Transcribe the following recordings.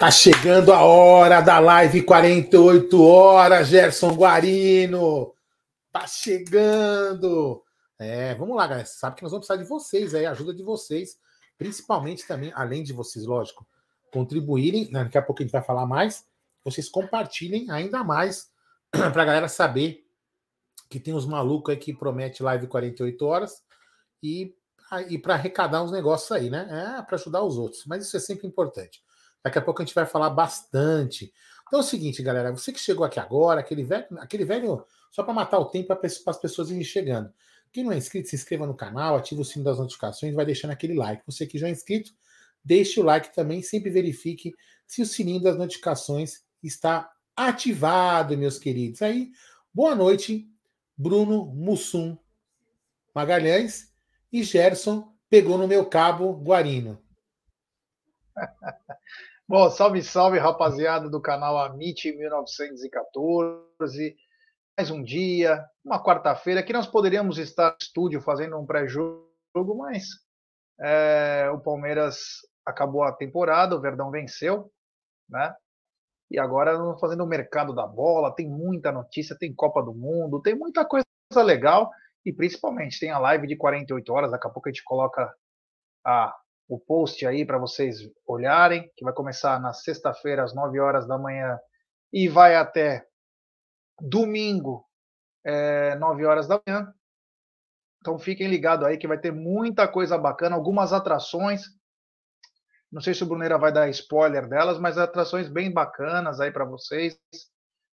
Ah, tá chegando a hora da live 48 horas, Gerson Guarino. Tá chegando. É, vamos lá, galera. Você sabe que nós vamos precisar de vocês aí, ajuda de vocês, principalmente também, além de vocês, lógico, contribuírem. Né, daqui a pouco a gente vai falar mais. Vocês compartilhem ainda mais para a galera saber que tem uns malucos aí que promete live 48 horas e, e para arrecadar uns negócios aí, né? É para ajudar os outros. Mas isso é sempre importante. Daqui a pouco a gente vai falar bastante. Então é o seguinte, galera, você que chegou aqui agora, aquele velho, aquele velho só para matar o tempo para as pessoas irem chegando. Quem não é inscrito, se inscreva no canal, ative o sino das notificações, vai deixando aquele like. Você que já é inscrito, deixe o like também, sempre verifique se o sininho das notificações está ativado, meus queridos. Aí, boa noite, Bruno Mussum Magalhães e Gerson pegou no meu cabo Guarino. Bom, salve, salve, rapaziada do canal Amit 1914. Mais um dia, uma quarta-feira, que nós poderíamos estar no estúdio fazendo um pré-jogo, mas é, o Palmeiras acabou a temporada, o Verdão venceu, né? E agora fazendo o mercado da bola, tem muita notícia, tem Copa do Mundo, tem muita coisa legal e principalmente tem a live de 48 horas, daqui a pouco a gente coloca a o post aí para vocês olharem, que vai começar na sexta-feira às 9 horas da manhã e vai até domingo, é, 9 horas da manhã. Então fiquem ligados aí que vai ter muita coisa bacana, algumas atrações. Não sei se o Bruneira vai dar spoiler delas, mas atrações bem bacanas aí para vocês.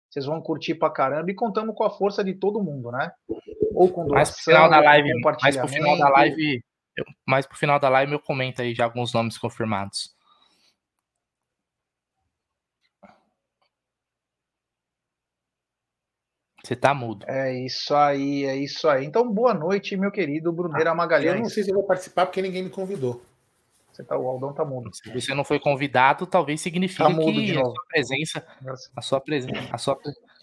Vocês vão curtir pra caramba e contamos com a força de todo mundo, né? Ou com doação, mais pro final da live, mais pro final da live eu, mais pro final da live eu comento aí já alguns nomes confirmados. Você tá mudo. É isso aí, é isso aí. Então, boa noite, meu querido Bruneira ah, Magalhães. Eu não sei se eu vou participar porque ninguém me convidou. Você tá, o Aldão tá mudo. Se você não foi convidado, talvez signifique tá que a sua presença, a sua presença, a sua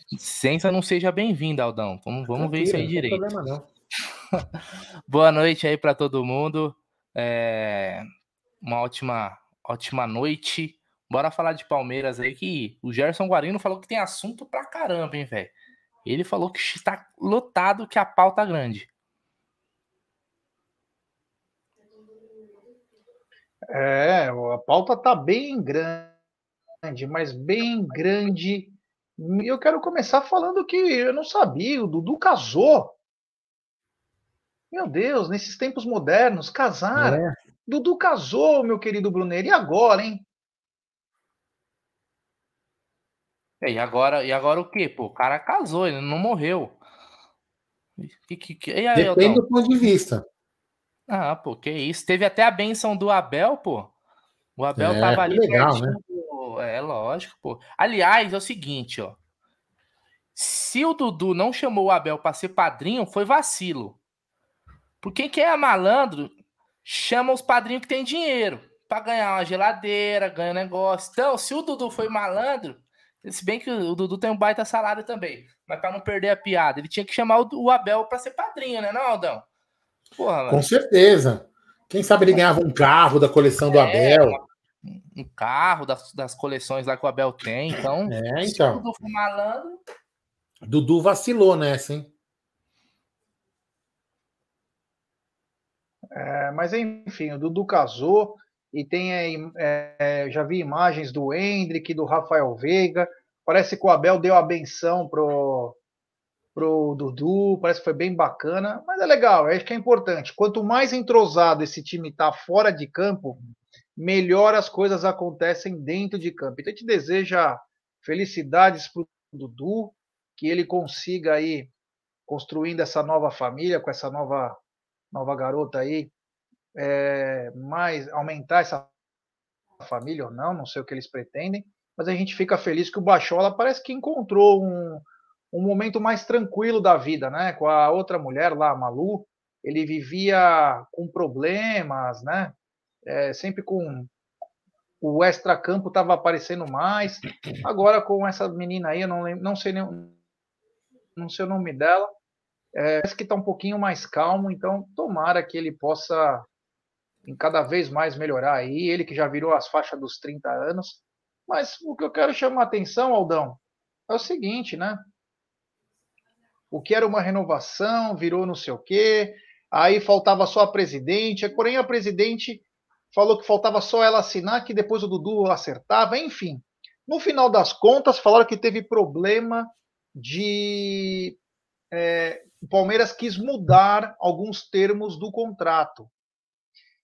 presença não seja bem-vinda, Aldão. Vamos, vamos ver isso aí direito. Não tem problema, não. Boa noite aí para todo mundo. É... Uma ótima, ótima noite. Bora falar de Palmeiras aí que o Gerson Guarino falou que tem assunto pra caramba, hein, velho. Ele falou que está lotado, que a pauta é grande. É, a pauta tá bem grande, mas bem grande. Eu quero começar falando que eu não sabia, o Dudu casou. Meu Deus, nesses tempos modernos, casar. É. Dudu casou, meu querido Bruneiro. E agora, hein? e agora, e agora o quê? Pô, o cara casou, ele não morreu. Que, que, que... Aí, Depende do ponto de vista. Ah, pô, que isso. Teve até a benção do Abel, pô. O Abel é, tava ali. Legal, né? É lógico, pô. Aliás, é o seguinte, ó. Se o Dudu não chamou o Abel para ser padrinho, foi vacilo. Porque quem é malandro chama os padrinhos que tem dinheiro para ganhar uma geladeira, ganhar negócio. Então, se o Dudu foi malandro, se bem que o Dudu tem um baita salário também, mas para não perder a piada, ele tinha que chamar o, Abel para ser padrinho, né, não, Aldão? Porra, Com certeza. Quem sabe ele ganhava um carro da coleção do é, Abel. Um carro das, das coleções lá que o Abel tem. Então, é, então. se o Dudu foi malandro. Dudu vacilou nessa, hein? É, mas enfim, o Dudu casou e tem é, já vi imagens do Hendrick, do Rafael Veiga. Parece que o Abel deu a benção pro, pro Dudu, parece que foi bem bacana, mas é legal, acho que é importante. Quanto mais entrosado esse time está fora de campo, melhor as coisas acontecem dentro de campo. Então a gente deseja felicidades para o Dudu, que ele consiga aí construindo essa nova família, com essa nova nova garota aí, é, mais aumentar essa família ou não, não sei o que eles pretendem, mas a gente fica feliz que o Bachola parece que encontrou um, um momento mais tranquilo da vida, né? Com a outra mulher lá, a Malu, ele vivia com problemas, né? É, sempre com o extra-campo estava aparecendo mais. Agora com essa menina aí, eu não lembro, não sei nem, não sei o nome dela, é, parece que está um pouquinho mais calmo, então tomara que ele possa em cada vez mais melhorar aí, ele que já virou as faixas dos 30 anos. Mas o que eu quero chamar a atenção, Aldão, é o seguinte, né? O que era uma renovação virou não sei o quê, aí faltava só a presidente, porém a presidente falou que faltava só ela assinar, que depois o Dudu acertava, enfim. No final das contas, falaram que teve problema de. Palmeiras quis mudar alguns termos do contrato.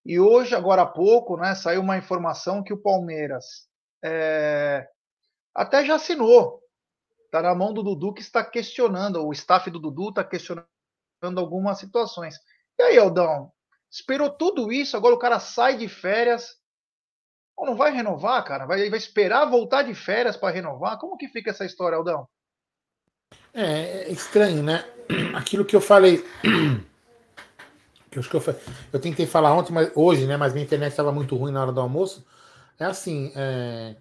E hoje, agora há pouco, né, saiu uma informação que o Palmeiras é, até já assinou. Está na mão do Dudu que está questionando, o staff do Dudu está questionando algumas situações. E aí, Aldão, esperou tudo isso, agora o cara sai de férias. não vai renovar, cara? Vai, vai esperar voltar de férias para renovar? Como que fica essa história, Aldão? É, é estranho, né? Aquilo que eu falei que eu, que eu, eu tentei falar ontem, mas hoje, né? Mas minha internet estava muito ruim na hora do almoço. É assim, é,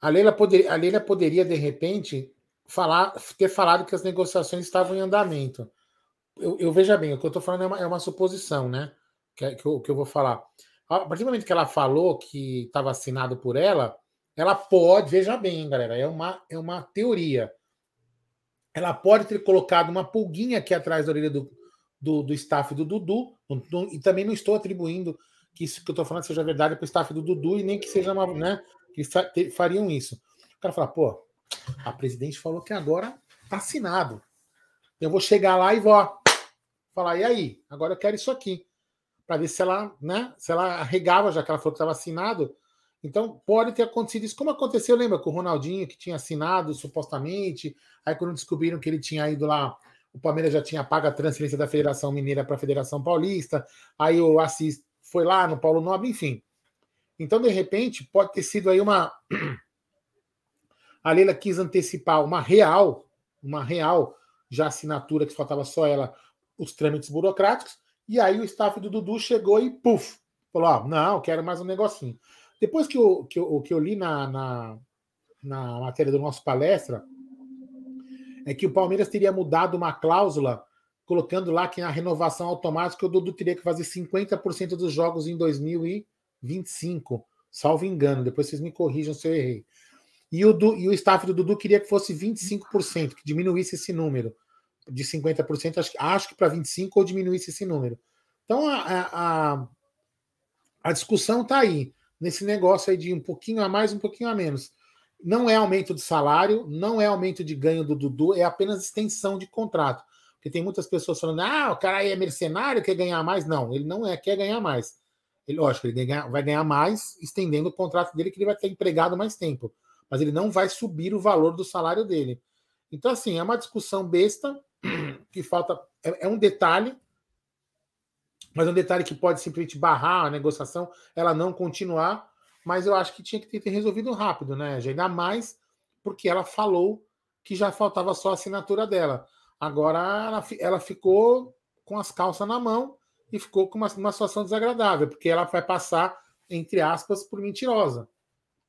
a, Leila poder, a Leila poderia, de repente, falar, ter falado que as negociações estavam em andamento. Eu, eu veja bem, o que eu estou falando é uma, é uma, suposição, né? Que, que, eu, que eu vou falar. A partir do momento que ela falou que estava assinado por ela, ela pode, veja bem, galera, é uma, é uma teoria. Ela pode ter colocado uma pulguinha aqui atrás da orelha do, do, do staff do Dudu, e também não estou atribuindo que isso que eu estou falando seja verdade para o staff do Dudu e nem que seja uma, né, que fariam isso. O cara fala, pô, a presidente falou que agora tá assinado. Eu vou chegar lá e vou falar, e aí? Agora eu quero isso aqui. Para ver se ela, né, se ela arregava, já que ela falou que estava assinado. Então, pode ter acontecido isso, como aconteceu, lembra, com o Ronaldinho, que tinha assinado supostamente, aí quando descobriram que ele tinha ido lá o Palmeiras já tinha pago a transferência da Federação Mineira para a Federação Paulista, aí o Assis foi lá no Paulo Nobre, enfim. Então, de repente, pode ter sido aí uma. A Leila quis antecipar uma real, uma real já assinatura que faltava só ela, os trâmites burocráticos, e aí o staff do Dudu chegou e puf, falou: ó, não, quero mais um negocinho. Depois que eu, que eu, que eu li na, na, na matéria do nosso palestra, é que o Palmeiras teria mudado uma cláusula, colocando lá que na renovação automática o Dudu teria que fazer 50% dos jogos em 2025, salvo engano. Depois vocês me corrijam se eu errei. E o, du, e o staff do Dudu queria que fosse 25%, que diminuísse esse número de 50%, acho, acho que para 25% ou diminuísse esse número. Então a, a, a discussão está aí, nesse negócio aí de um pouquinho a mais, um pouquinho a menos. Não é aumento de salário, não é aumento de ganho do Dudu, é apenas extensão de contrato. Porque tem muitas pessoas falando, ah, o cara aí é mercenário, quer ganhar mais. Não, ele não é, quer ganhar mais. Ele, lógico, ele vai ganhar mais estendendo o contrato dele, que ele vai ter empregado mais tempo. Mas ele não vai subir o valor do salário dele. Então, assim, é uma discussão besta, que falta. É, é um detalhe, mas é um detalhe que pode simplesmente barrar a negociação, ela não continuar, mas eu acho que tinha que ter resolvido rápido, né? Ainda mais porque ela falou que já faltava só a assinatura dela. Agora ela, ela ficou com as calças na mão e ficou com uma, uma situação desagradável, porque ela vai passar, entre aspas, por mentirosa.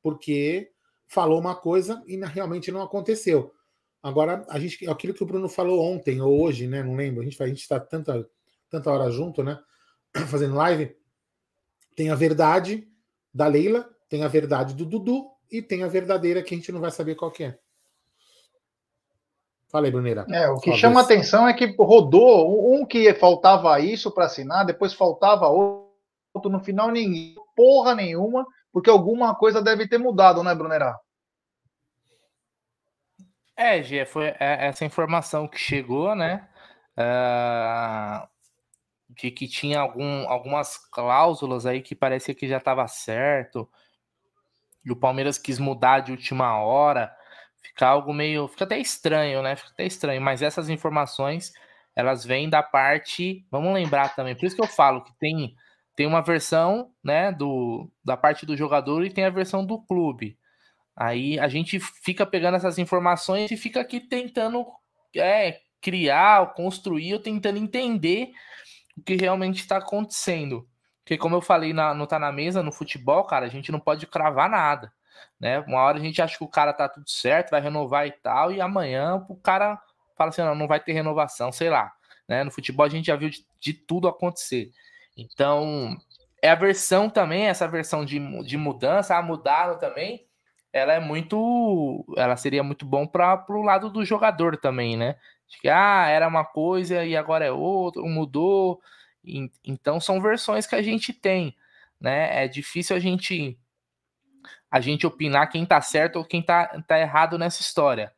Porque falou uma coisa e realmente não aconteceu. Agora, a gente, aquilo que o Bruno falou ontem ou hoje, né? Não lembro, a gente está tanta, tanta hora junto, né? Fazendo live. Tem a verdade da Leila, tem a verdade do Dudu e tem a verdadeira que a gente não vai saber qual que é. Falei, Bruneira. É, o que chama vez. atenção é que rodou um que faltava isso para assinar, depois faltava outro, no final ninguém, porra nenhuma, porque alguma coisa deve ter mudado, né, Brunerá? É, Gê, foi é, essa informação que chegou, né? Uh, de que tinha algum, algumas cláusulas aí que parecia que já estava certo. E o Palmeiras quis mudar de última hora. Fica algo meio. Fica até estranho, né? Fica até estranho. Mas essas informações, elas vêm da parte. Vamos lembrar também. Por isso que eu falo que tem, tem uma versão, né? Do, da parte do jogador e tem a versão do clube. Aí a gente fica pegando essas informações e fica aqui tentando é, criar, construir, tentando entender o que realmente está acontecendo. Porque, como eu falei na, no Tá na Mesa, no futebol, cara, a gente não pode cravar nada. Né? Uma hora a gente acha que o cara tá tudo certo, vai renovar e tal, e amanhã o cara fala assim: não, não vai ter renovação, sei lá. Né? No futebol a gente já viu de, de tudo acontecer. Então, é a versão também, essa versão de, de mudança, a mudaram também, ela é muito. Ela seria muito bom para o lado do jogador também, né? De que ah, era uma coisa e agora é outra, mudou. Então são versões que a gente tem, né? É difícil a gente a gente opinar quem tá certo ou quem tá, tá errado nessa história.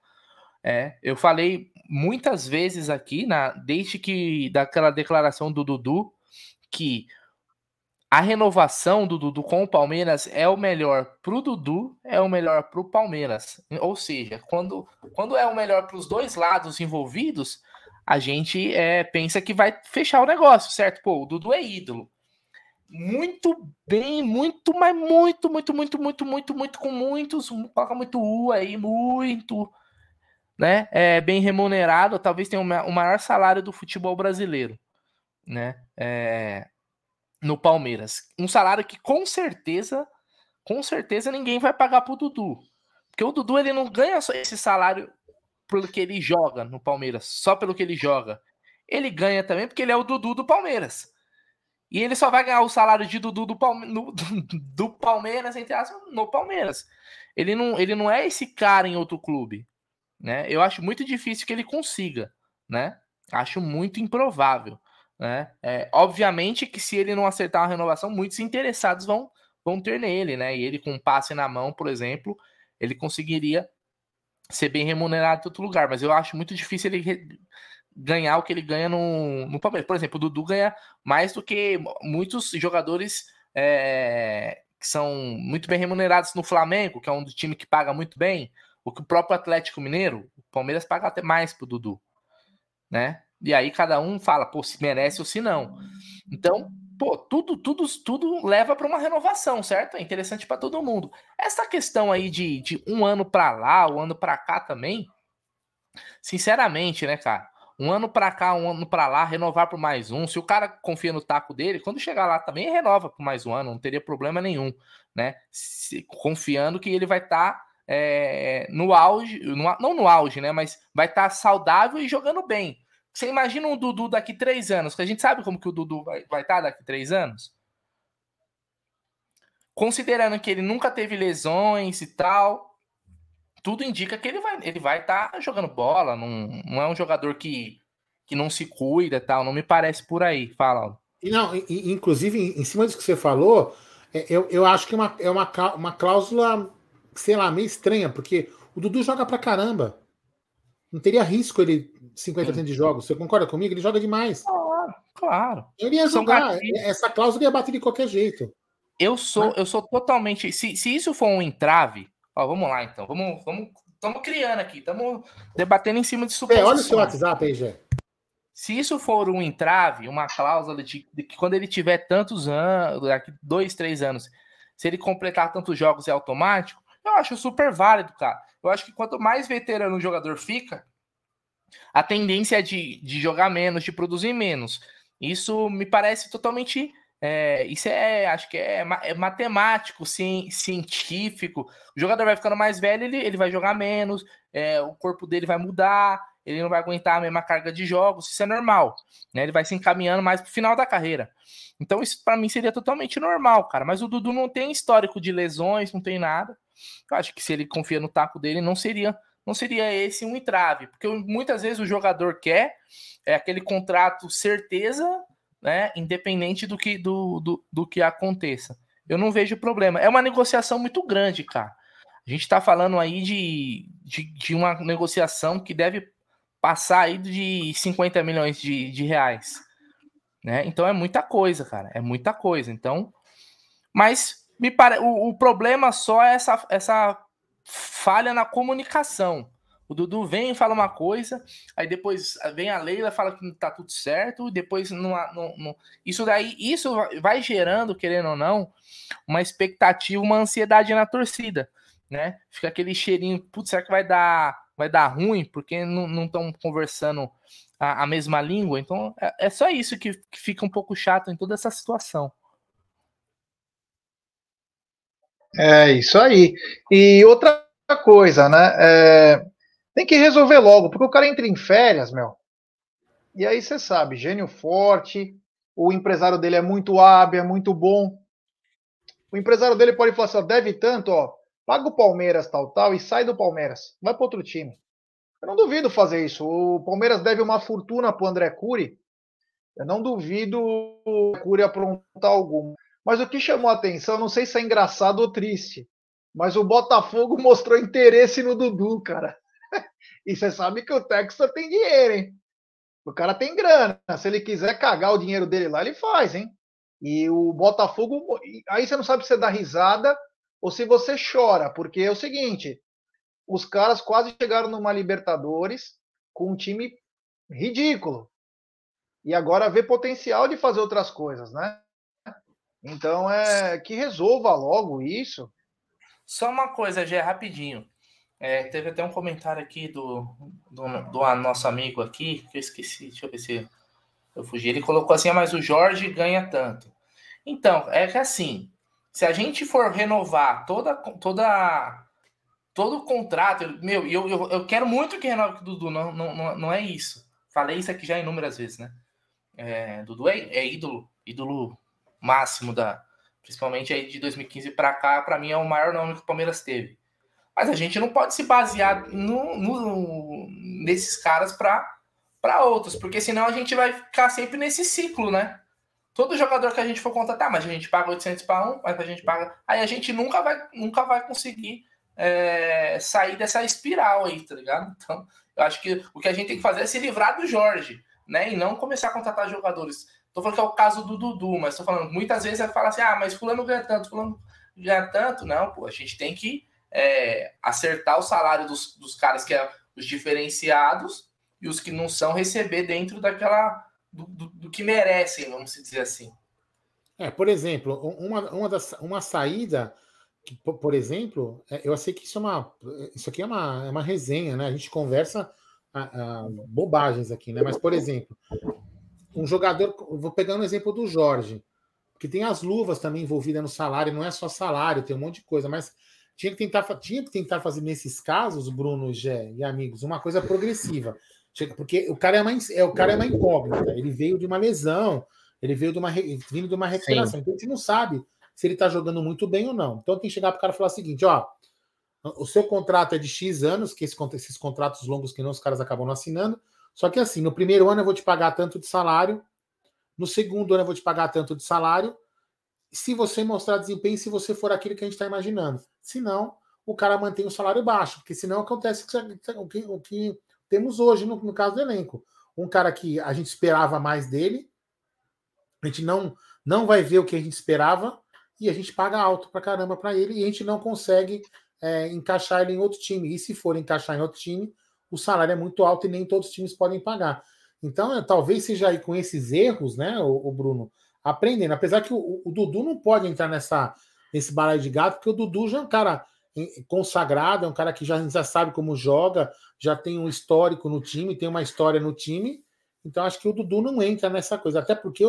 É, eu falei muitas vezes aqui, na, desde que daquela declaração do Dudu, que a renovação do Dudu com o Palmeiras é o melhor para o Dudu, é o melhor para o Palmeiras. Ou seja, quando, quando é o melhor para os dois lados envolvidos, a gente é, pensa que vai fechar o negócio, certo? Pô, o Dudu é ídolo. Muito bem, muito, mas muito, muito, muito, muito, muito, muito, com muitos, coloca muito U aí, muito, né? É bem remunerado, talvez tenha o maior salário do futebol brasileiro, né? É, no Palmeiras. Um salário que com certeza, com certeza ninguém vai pagar pro Dudu. Porque o Dudu ele não ganha esse salário pelo que ele joga no Palmeiras, só pelo que ele joga. Ele ganha também porque ele é o Dudu do Palmeiras. E ele só vai ganhar o salário de Dudu do, Palme no, do Palmeiras, entre aspas, no Palmeiras. Ele não, ele não é esse cara em outro clube. Né? Eu acho muito difícil que ele consiga. Né? Acho muito improvável. Né? É, obviamente que se ele não acertar uma renovação, muitos interessados vão, vão ter nele, né? E ele com um passe na mão, por exemplo, ele conseguiria ser bem remunerado em outro lugar, mas eu acho muito difícil ele ganhar o que ele ganha no, no Palmeiras. Por exemplo, o Dudu ganha mais do que muitos jogadores é, que são muito bem remunerados no Flamengo, que é um time que paga muito bem, o que o próprio Atlético Mineiro, o Palmeiras paga até mais pro Dudu, né? E aí cada um fala, pô, se merece ou se não. Então, pô, tudo, tudo, tudo leva para uma renovação, certo? É interessante para todo mundo. Essa questão aí de, de um ano para lá, um ano para cá também, sinceramente, né, cara? Um ano para cá, um ano para lá, renovar por mais um. Se o cara confia no taco dele, quando chegar lá também renova por mais um ano, não teria problema nenhum, né? Se, confiando que ele vai estar tá, é, no auge, no, não no auge, né? Mas vai estar tá saudável e jogando bem. Você imagina um Dudu daqui três anos, que a gente sabe como que o Dudu vai, estar tá daqui três anos? Considerando que ele nunca teve lesões e tal, tudo indica que ele vai ele vai estar tá jogando bola, não, não é um jogador que, que não se cuida e tal, não me parece por aí. Fala. Não, inclusive, em cima disso que você falou, é, eu, eu acho que é uma, é uma, uma cláusula, sei lá, meio estranha, porque o Dudu joga pra caramba. Não teria risco ele 50% de jogos. Você concorda comigo? Ele joga demais. Claro, claro. Ele ia jogar. Essa cláusula ia bater de qualquer jeito. Eu sou, Mas... eu sou totalmente. Se, se isso for um entrave, ó, vamos lá então. Vamos, vamos, estamos criando aqui, estamos debatendo em cima de suposições. É, olha o seu WhatsApp aí, Gé. Se isso for um entrave, uma cláusula de, de, que quando ele tiver tantos anos, daqui dois, três anos, se ele completar tantos jogos é automático, eu acho super válido, cara. Eu acho que quanto mais veterano o jogador fica, a tendência de, de jogar menos, de produzir menos. Isso me parece totalmente. É, isso é, acho que é, é, matemático, sim, científico. O jogador vai ficando mais velho, ele, ele vai jogar menos, é, o corpo dele vai mudar, ele não vai aguentar a mesma carga de jogos, isso é normal. Né? Ele vai se encaminhando mais para o final da carreira. Então, isso para mim seria totalmente normal, cara. Mas o Dudu não tem histórico de lesões, não tem nada. Eu acho que se ele confia no taco dele, não seria não seria esse um entrave, porque muitas vezes o jogador quer é aquele contrato certeza, né, independente do que do, do, do que aconteça. Eu não vejo problema. É uma negociação muito grande, cara. A gente está falando aí de, de, de, uma negociação que deve passar aí de 50 milhões de, de reais. Né? Então é muita coisa, cara. É muita coisa. Então, mas me pare... o, o problema só é essa, essa falha na comunicação. O Dudu vem e fala uma coisa, aí depois vem a Leila fala que tá tudo certo, depois não, isso daí isso vai gerando, querendo ou não, uma expectativa, uma ansiedade na torcida, né? Fica aquele cheirinho, putz, será que vai dar vai dar ruim porque não estão conversando a, a, mesma língua? Então é, é só isso que, que fica um pouco chato em toda essa situação. É isso aí. E outra coisa, né? É, tem que resolver logo, porque o cara entra em férias, meu. E aí você sabe, gênio forte, o empresário dele é muito hábil, é muito bom. O empresário dele pode falar assim: ó, deve tanto, ó, paga o Palmeiras tal, tal, e sai do Palmeiras, vai para outro time. Eu não duvido fazer isso. O Palmeiras deve uma fortuna para o André Cury. Eu não duvido o Cury aprontar algum. Mas o que chamou a atenção, não sei se é engraçado ou triste, mas o Botafogo mostrou interesse no Dudu, cara. E você sabe que o Texas tem dinheiro, hein? O cara tem grana. Se ele quiser cagar o dinheiro dele lá, ele faz, hein? E o Botafogo. Aí você não sabe se você dá risada ou se você chora, porque é o seguinte: os caras quase chegaram numa Libertadores com um time ridículo. E agora vê potencial de fazer outras coisas, né? Então é que resolva logo isso. Só uma coisa, Gé, rapidinho. É, teve até um comentário aqui do, do, do, nosso amigo aqui, que eu esqueci, deixa eu ver se eu fugi. Ele colocou assim, ah, mas o Jorge ganha tanto. Então, é que assim, se a gente for renovar toda, toda, todo o contrato, meu, eu, eu, eu quero muito que renove com o Dudu, não, não, não é isso. Falei isso aqui já inúmeras vezes, né? É, Dudu é, é ídolo, ídolo máximo da, principalmente aí de 2015 para cá, para mim é o maior nome que o Palmeiras teve. Mas a gente não pode se basear no, no, nesses caras para outros, porque senão a gente vai ficar sempre nesse ciclo, né? Todo jogador que a gente for contratar, mas a gente paga 800 para um, mas a gente paga. Aí a gente nunca vai, nunca vai conseguir é, sair dessa espiral aí, tá ligado? Então, eu acho que o que a gente tem que fazer é se livrar do Jorge, né? E não começar a contratar jogadores. Tô falando que é o caso do Dudu, mas tô falando, muitas vezes vai falar assim, ah, mas fulano ganha tanto, fulano ganha tanto. Não, pô, a gente tem que é, acertar o salário dos, dos caras que é os diferenciados e os que não são receber dentro daquela do, do, do que merecem, vamos dizer assim. É, por exemplo, uma, uma, das, uma saída, que, por exemplo, é, eu sei que isso é uma. Isso aqui é uma, é uma resenha, né? A gente conversa a, a, bobagens aqui, né? Mas, por exemplo, um jogador. Vou pegar um exemplo do Jorge, que tem as luvas também envolvidas no salário, não é só salário, tem um monte de coisa, mas tinha que tentar, tinha que tentar fazer nesses casos, Bruno, Gé e amigos, uma coisa progressiva. Porque o cara é uma, é, o cara é uma incógnita. Ele veio de uma lesão, ele veio de uma, vindo de uma recuperação. Então a gente não sabe se ele está jogando muito bem ou não. Então tem que chegar para o cara e falar o seguinte: ó, o seu contrato é de X anos, que esses contratos longos que não os caras acabam não assinando. Só que assim, no primeiro ano eu vou te pagar tanto de salário, no segundo ano eu vou te pagar tanto de salário, se você mostrar desempenho, se você for aquilo que a gente está imaginando. Se não, o cara mantém o salário baixo, porque senão acontece o que, o que temos hoje no, no, caso do elenco. Um cara que a gente esperava mais dele, a gente não, não vai ver o que a gente esperava e a gente paga alto pra caramba para ele e a gente não consegue é, encaixar ele em outro time. E se for encaixar em outro time, o salário é muito alto e nem todos os times podem pagar. Então, talvez seja aí com esses erros, né, o, o Bruno, aprendendo. Apesar que o, o, Dudu não pode entrar nessa, nesse balaio de gato, porque o Dudu já é um cara consagrado, é um cara que já, já sabe como joga, já tem um histórico no time, tem uma história no time. Então acho que o Dudu não entra nessa coisa, até porque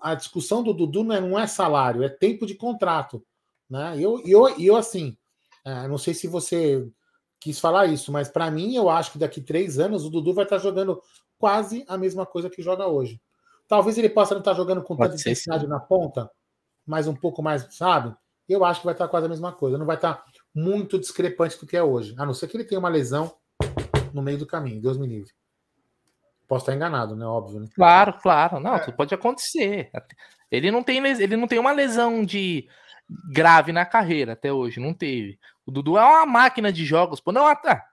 a discussão do Dudu não é, não é salário, é tempo de contrato. Né? E eu, eu, eu assim, é, não sei se você quis falar isso, mas para mim eu acho que daqui três anos o Dudu vai estar jogando quase a mesma coisa que joga hoje. Talvez ele possa não estar jogando com tanta intensidade na ponta, mas um pouco mais, sabe? Eu acho que vai estar quase a mesma coisa. Não vai estar muito discrepante do que é hoje. A não ser que ele tenha uma lesão no meio do caminho. Deus me livre. Posso estar enganado, né? Óbvio. Né? Claro, claro. Não, é. tudo pode acontecer. Ele não tem ele não tem uma lesão de grave na carreira até hoje, não teve. O Dudu é uma máquina de jogos, pô, não, ah,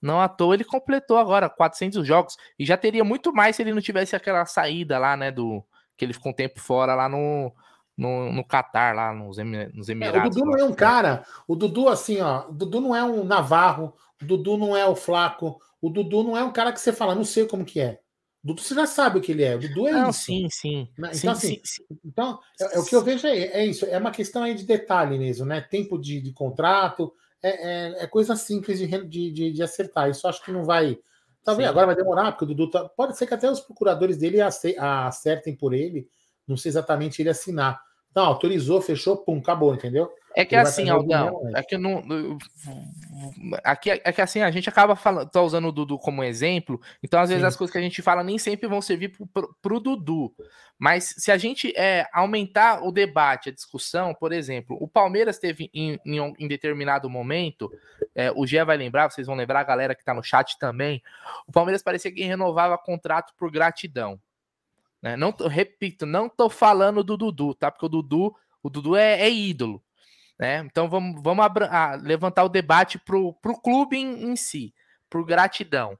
não à toa ele completou agora 400 jogos e já teria muito mais se ele não tivesse aquela saída lá, né, do que ele ficou um tempo fora lá no no, no Catar, lá nos, nos Emirados. É, o Dudu não é um cara, o Dudu assim, ó, o Dudu não é um Navarro, o Dudu não é o Flaco, o Dudu não é um cara que você fala, não sei como que é. Dudu você já sabe o que ele é, o Dudu é não, isso. Sim, sim. Né? Então, sim, assim, sim, então é, é, o que eu vejo é, é, isso, é uma questão aí de detalhe mesmo, né? Tempo de, de contrato, é, é, é, coisa simples de, de, de, de, acertar. Isso acho que não vai. Talvez Sim. agora vai demorar, porque o Dudu tá, pode ser que até os procuradores dele acertem por ele, não sei exatamente ele assinar. Não, autorizou, fechou, pum, acabou, entendeu? É que assim, Aldão, é que não. Aqui é que assim, a gente acaba falando, tá usando o Dudu como exemplo, então às vezes Sim. as coisas que a gente fala nem sempre vão servir pro, pro, pro Dudu. Mas se a gente é, aumentar o debate, a discussão, por exemplo, o Palmeiras teve em, em, em determinado momento, é, o Gé vai lembrar, vocês vão lembrar, a galera que tá no chat também, o Palmeiras parecia que renovava contrato por gratidão. Né? Não, repito, não tô falando do Dudu, tá? Porque o Dudu, o Dudu é, é ídolo. Né? Então vamos, vamos ah, levantar o debate para o clube em, em si, por gratidão.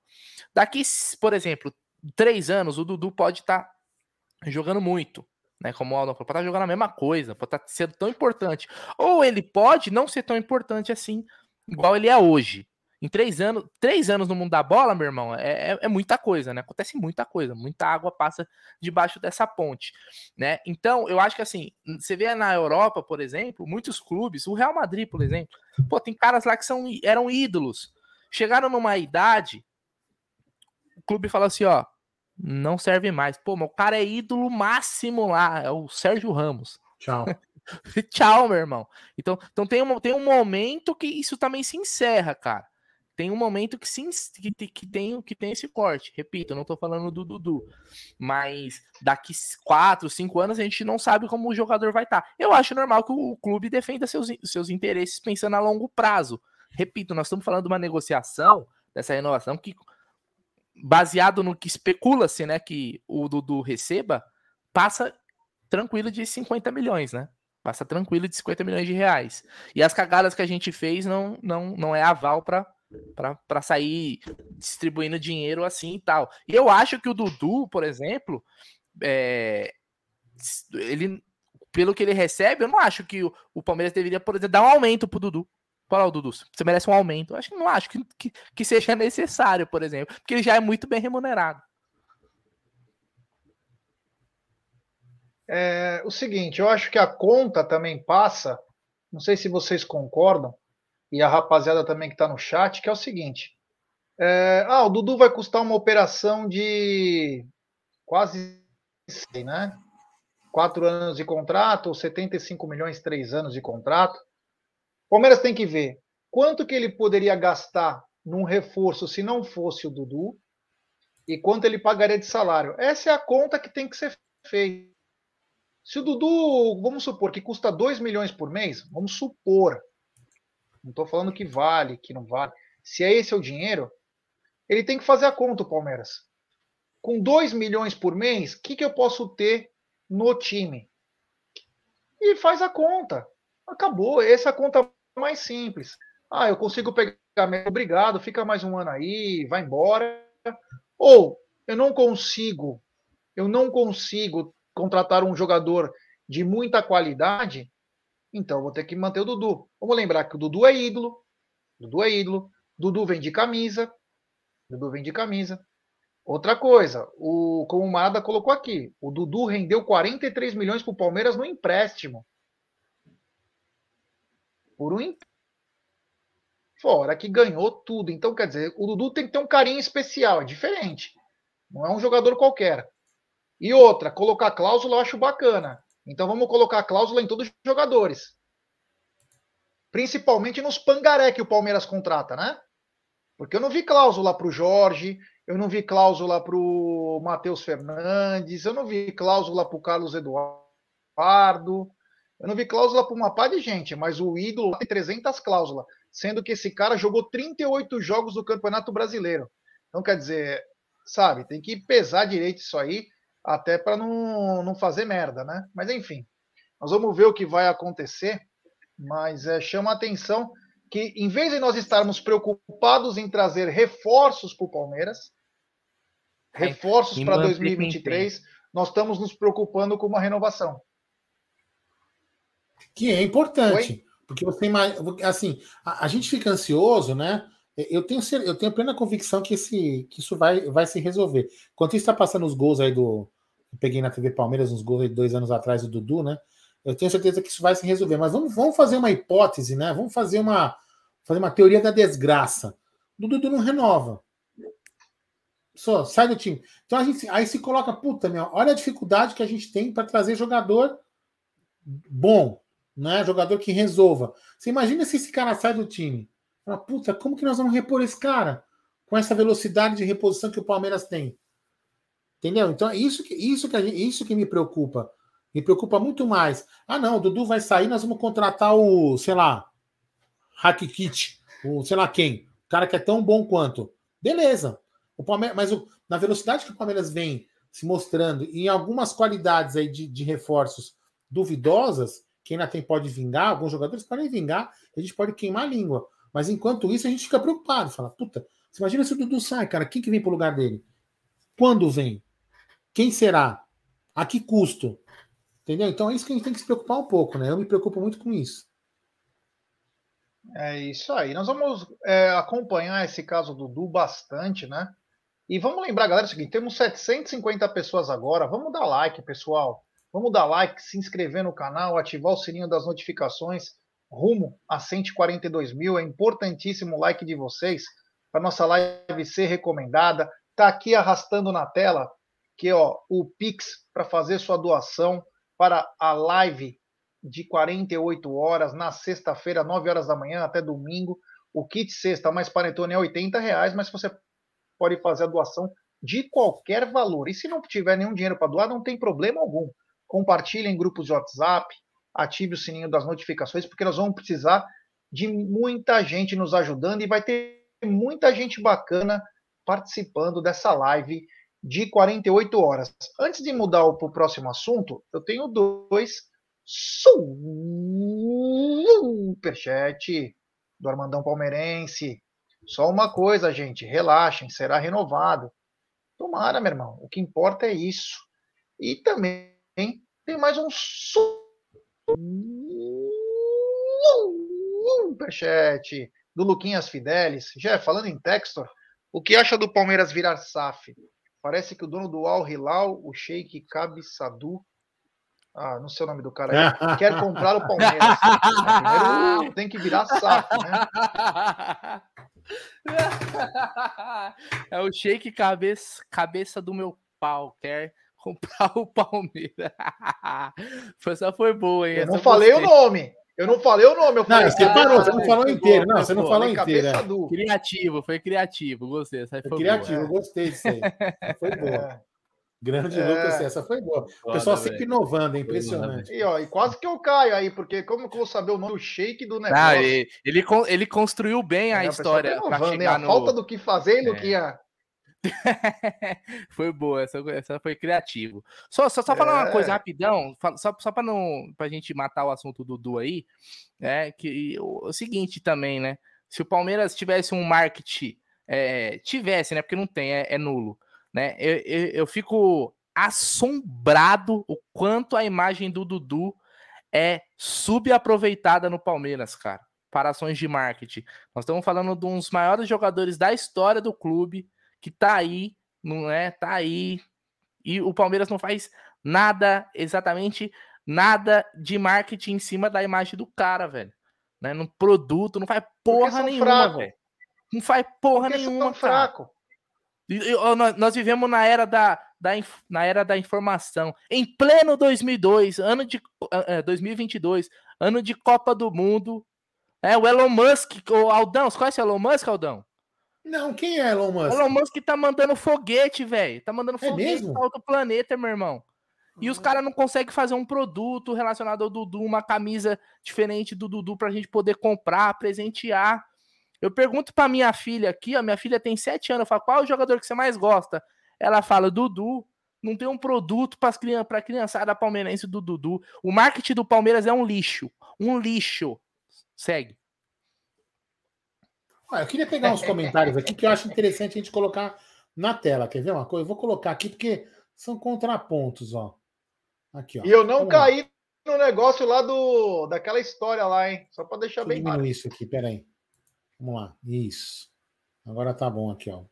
Daqui, por exemplo, três anos, o Dudu pode estar tá jogando muito, né? Como o Aldo pode estar tá jogando a mesma coisa, pode estar tá sendo tão importante. Ou ele pode não ser tão importante assim, igual ele é hoje. Em três anos, três anos no mundo da bola, meu irmão, é, é, é, muita coisa, né? Acontece muita coisa, muita água passa debaixo dessa ponte, né? Então, eu acho que assim, você vê na Europa, por exemplo, muitos clubes, o Real Madrid, por exemplo, pô, tem caras lá que são, eram ídolos, chegaram numa idade, o clube fala assim, ó, não serve mais. Pô, o cara é ídolo máximo lá, é o Sérgio Ramos. Tchau. Tchau, meu irmão. Então, então tem, um, tem um momento que isso também se encerra, cara tem um momento que sim que, que, tem, que tem esse corte. Repito, eu não tô falando do Dudu. Mas daqui quatro, cinco anos a gente não sabe como o jogador vai estar. Tá. Eu acho normal que o clube defenda seus, seus interesses pensando a longo prazo. Repito, nós estamos falando de uma negociação dessa renovação que, baseado no que especula-se, né, que o Dudu receba, passa tranquilo de 50 milhões, né? Passa tranquilo de 50 milhões de reais. E as cagadas que a gente fez não, não, não é aval para para sair distribuindo dinheiro assim e tal. E eu acho que o Dudu, por exemplo, é, ele, pelo que ele recebe, eu não acho que o, o Palmeiras deveria, por exemplo, dar um aumento pro Dudu. Fala, Dudu, você merece um aumento. Eu acho que não acho que, que, que seja necessário, por exemplo, porque ele já é muito bem remunerado. É, o seguinte, eu acho que a conta também passa, não sei se vocês concordam, e a rapaziada também que está no chat, que é o seguinte. É, ah, o Dudu vai custar uma operação de quase, né? Quatro anos de contrato, ou 75 milhões, três anos de contrato. Palmeiras tem que ver quanto que ele poderia gastar num reforço se não fosse o Dudu e quanto ele pagaria de salário. Essa é a conta que tem que ser feita. Se o Dudu, vamos supor que custa 2 milhões por mês, vamos supor, não estou falando que vale, que não vale. Se é esse o dinheiro, ele tem que fazer a conta, o Palmeiras. Com 2 milhões por mês, o que, que eu posso ter no time? E faz a conta. Acabou. Essa é a conta mais simples. Ah, eu consigo pegar. Obrigado, fica mais um ano aí, vai embora. Ou eu não consigo, eu não consigo contratar um jogador de muita qualidade então vou ter que manter o Dudu. Vamos lembrar que o Dudu é ídolo. Dudu é ídolo. Dudu vem de camisa. Dudu vem de camisa. Outra coisa, o, como o Marada colocou aqui, o Dudu rendeu 43 milhões para o Palmeiras no empréstimo. Por um. Fora que ganhou tudo. Então, quer dizer, o Dudu tem que ter um carinho especial, é diferente. Não é um jogador qualquer. E outra, colocar cláusula eu acho bacana. Então vamos colocar a cláusula em todos os jogadores. Principalmente nos pangaré que o Palmeiras contrata, né? Porque eu não vi cláusula para o Jorge, eu não vi cláusula para o Matheus Fernandes, eu não vi cláusula para o Carlos Eduardo, eu não vi cláusula para uma pá de gente, mas o ídolo tem 300 cláusulas, sendo que esse cara jogou 38 jogos do Campeonato Brasileiro. Então, quer dizer, sabe, tem que pesar direito isso aí até para não, não fazer merda, né? Mas enfim, nós vamos ver o que vai acontecer, mas é, chama a atenção que, em vez de nós estarmos preocupados em trazer reforços para o Palmeiras, reforços para 2023, nós estamos nos preocupando com uma renovação. Que é importante, Oi? porque você assim, a, a gente fica ansioso, né? Eu tenho, eu tenho plena convicção que, esse, que isso vai, vai se resolver. Enquanto está passando os gols aí do. Eu peguei na TV Palmeiras uns gols aí dois anos atrás do Dudu, né? Eu tenho certeza que isso vai se resolver. Mas vamos, vamos fazer uma hipótese, né? Vamos fazer uma, fazer uma teoria da desgraça. O Dudu não renova. Só sai do time. Então a gente aí se coloca, puta, meu, olha a dificuldade que a gente tem para trazer jogador bom. né? Jogador que resolva. Você imagina se esse cara sai do time? Fala, puta, como que nós vamos repor esse cara? Com essa velocidade de reposição que o Palmeiras tem. Entendeu? Então, é isso que, isso que, isso que me preocupa. Me preocupa muito mais. Ah, não, o Dudu vai sair, nós vamos contratar o, sei lá, Kit, o sei lá quem. O cara que é tão bom quanto. Beleza. O Palmeiras, mas o, na velocidade que o Palmeiras vem se mostrando e em algumas qualidades aí de, de reforços duvidosas, quem ainda tem pode vingar, alguns jogadores podem vingar, a gente pode queimar a língua. Mas enquanto isso, a gente fica preocupado. Fala, puta, você imagina se o Dudu sai, cara, quem que vem pro lugar dele? Quando vem? Quem será? A que custo? Entendeu? Então é isso que a gente tem que se preocupar um pouco, né? Eu me preocupo muito com isso. É isso aí. Nós vamos é, acompanhar esse caso do Dudu bastante, né? E vamos lembrar, galera, o seguinte: temos 750 pessoas agora. Vamos dar like, pessoal. Vamos dar like, se inscrever no canal, ativar o sininho das notificações, rumo a 142 mil. É importantíssimo o like de vocês para nossa live ser recomendada. Tá aqui arrastando na tela que ó, o Pix para fazer sua doação para a live de 48 horas na sexta-feira, 9 horas da manhã até domingo. O kit sexta mais panetone é 80 reais, mas você pode fazer a doação de qualquer valor. E se não tiver nenhum dinheiro para doar, não tem problema algum compartilhe em grupos de WhatsApp, ative o sininho das notificações, porque nós vamos precisar de muita gente nos ajudando e vai ter muita gente bacana participando dessa live de 48 horas. Antes de mudar para o próximo assunto, eu tenho dois superchat do Armandão Palmeirense. Só uma coisa, gente, relaxem, será renovado. Tomara, meu irmão. O que importa é isso. E também tem mais um superchat do Luquinhas Fidelis. Já falando em Textor, o que acha do Palmeiras virar SAF? Parece que o dono do Al Hilal, o Sheik Kabi Sadu, ah, não sei o nome do cara aí, quer comprar o Palmeiras. Primeiro tem que virar SAF, né? É o Sheik cabeça, cabeça do meu pau, quer comprar o Palmeiras. Essa foi boa, hein? Eu não falei o nome. Eu não falei o nome. Eu falei, não, você parou, você não falou inteiro. Não, você não falou inteiro. É. Criativo, foi criativo. Gostei. Essa foi, foi criativo, boa. gostei disso aí. Foi boa. É. Grande é. Lucas, essa foi boa. O pessoal sempre velho. inovando, é impressionante. E, ó, e quase que eu caio aí, porque como que eu vou saber o nome do shake do negócio? Ah, ele, ele, ele construiu bem a é, história. Tá inovando, né? A no... falta do que fazer, é. Luquinha. foi boa, essa, essa foi criativo. Só, só, só falar uma coisa é. rapidão, só, só para não pra gente matar o assunto do Dudu aí, é que o, o, seguinte também, né? Se o Palmeiras tivesse um marketing, é, tivesse, né? Porque não tem, é, é nulo, né? Eu, eu, eu, fico assombrado o quanto a imagem do Dudu é subaproveitada no Palmeiras, cara. Para ações de marketing. Nós estamos falando de um dos maiores jogadores da história do clube que tá aí, não é? Tá aí. E o Palmeiras não faz nada, exatamente nada de marketing em cima da imagem do cara, velho. Né? No produto, não faz porra nenhuma, velho. Não faz porra Porque nenhuma, fraco. E, e, nós, nós, vivemos na era da, da, na era da informação. Em pleno 2002, ano de uh, 2022, ano de Copa do Mundo. É, o Elon Musk, o Aldão, você conhece o Elon Musk, Aldão? Não, quem é Elon Musk? Elon Musk tá mandando foguete, velho. Tá mandando é foguete mesmo? pra outro planeta, meu irmão. E os caras não conseguem fazer um produto relacionado ao Dudu, uma camisa diferente do Dudu pra gente poder comprar, presentear. Eu pergunto pra minha filha aqui, ó, minha filha tem sete anos, eu falo, qual é o jogador que você mais gosta? Ela fala, Dudu. Não tem um produto para criança, pra criançada palmeirense do Dudu. O marketing do Palmeiras é um lixo. Um lixo. Segue. Ah, eu queria pegar uns comentários aqui que eu acho interessante a gente colocar na tela. Quer ver uma coisa? Eu vou colocar aqui porque são contrapontos, ó. Aqui, ó. E eu não Vamos caí lá. no negócio lá do daquela história lá, hein? Só para deixar Deixa bem claro. isso aqui, peraí. Vamos lá. Isso. Agora tá bom aqui, ó.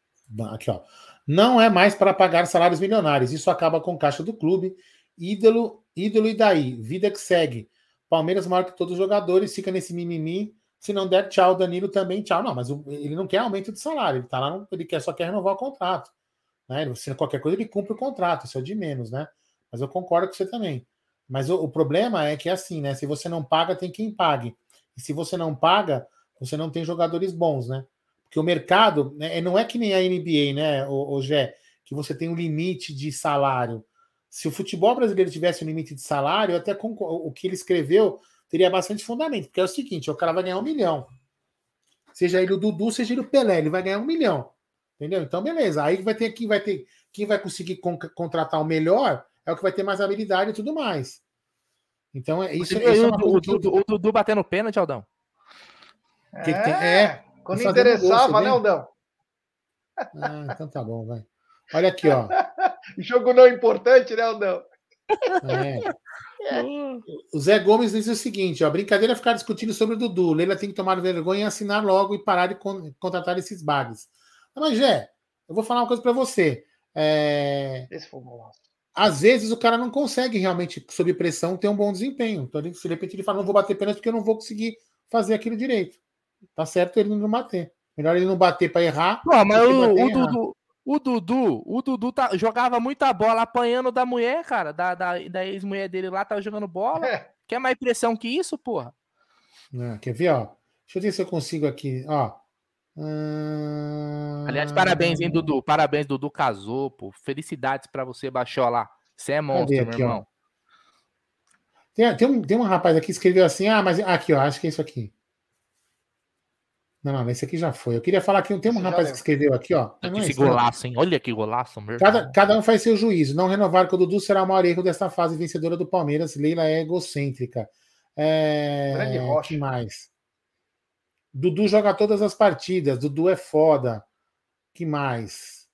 Aqui, ó. Não é mais para pagar salários milionários. Isso acaba com caixa do clube. Ídolo, ídolo e daí? Vida que segue. Palmeiras maior que todos os jogadores, fica nesse mimimi se não der tchau, Danilo também tchau. Não, mas ele não quer aumento de salário, ele tá lá, ele quer, só quer renovar o contrato. Né? Se qualquer coisa, ele cumpre o contrato, isso é de menos, né? Mas eu concordo com você também. Mas o, o, problema é que é assim, né? Se você não paga, tem quem pague. E se você não paga, você não tem jogadores bons, né? Porque o mercado, né, não é que nem a NBA, né, o, o Gé, que você tem um limite de salário. Se o futebol brasileiro tivesse um limite de salário, até o que ele escreveu teria bastante fundamento, porque é o seguinte: o cara vai ganhar um milhão. Seja ele o Dudu, seja ele o Pelé, ele vai ganhar um milhão. Entendeu? Então, beleza. Aí vai ter quem vai ter quem vai conseguir con contratar o melhor é o que vai ter mais habilidade e tudo mais. Então, é isso. isso é o, Dudu, o Dudu batendo pênalti, Aldão. Que que tem? É, é quando interessava, né, Aldão? Ah, então tá bom, vai. Olha aqui, ó. Jogo não importante, né, Aldão? É. O Zé Gomes diz o seguinte: ó, brincadeira é ficar discutindo sobre o Dudu. Leila tem que tomar vergonha e assinar logo e parar de con contratar esses bugs. Mas, Zé, eu vou falar uma coisa para você. É... Esse foi o Às vezes o cara não consegue realmente, sob pressão, ter um bom desempenho. Então, de repente, ele fala: não vou bater pênalti porque eu não vou conseguir fazer aquilo direito. Tá certo ele não bater. Melhor ele não bater para errar. Pô, mas o, o Dudu, o Dudu, o Dudu tá, jogava muita bola apanhando da mulher, cara, da, da, da ex-mulher dele lá, tava jogando bola. É. Quer mais pressão que isso, porra? Não, quer ver, ó? Deixa eu ver se eu consigo aqui, ó. Hum... Aliás, parabéns, hein, Dudu? Parabéns, Dudu casou, pô. Felicidades para você, lá. Você é monstro, aqui, meu irmão. Tem, tem, um, tem um rapaz aqui que escreveu assim: ah, mas aqui, ó, acho que é isso aqui. Não, não, esse aqui já foi. Eu queria falar que tem um rapaz que escreveu aqui, ó. Não, esse golaço, hein? Olha que golaço, meu. Cada, cada um faz seu juízo. Não renovar com o Dudu será o maior erro desta fase vencedora do Palmeiras. Leila é egocêntrica. É... Grande rocha. que mais? Dudu joga todas as partidas. Dudu é foda. que mais?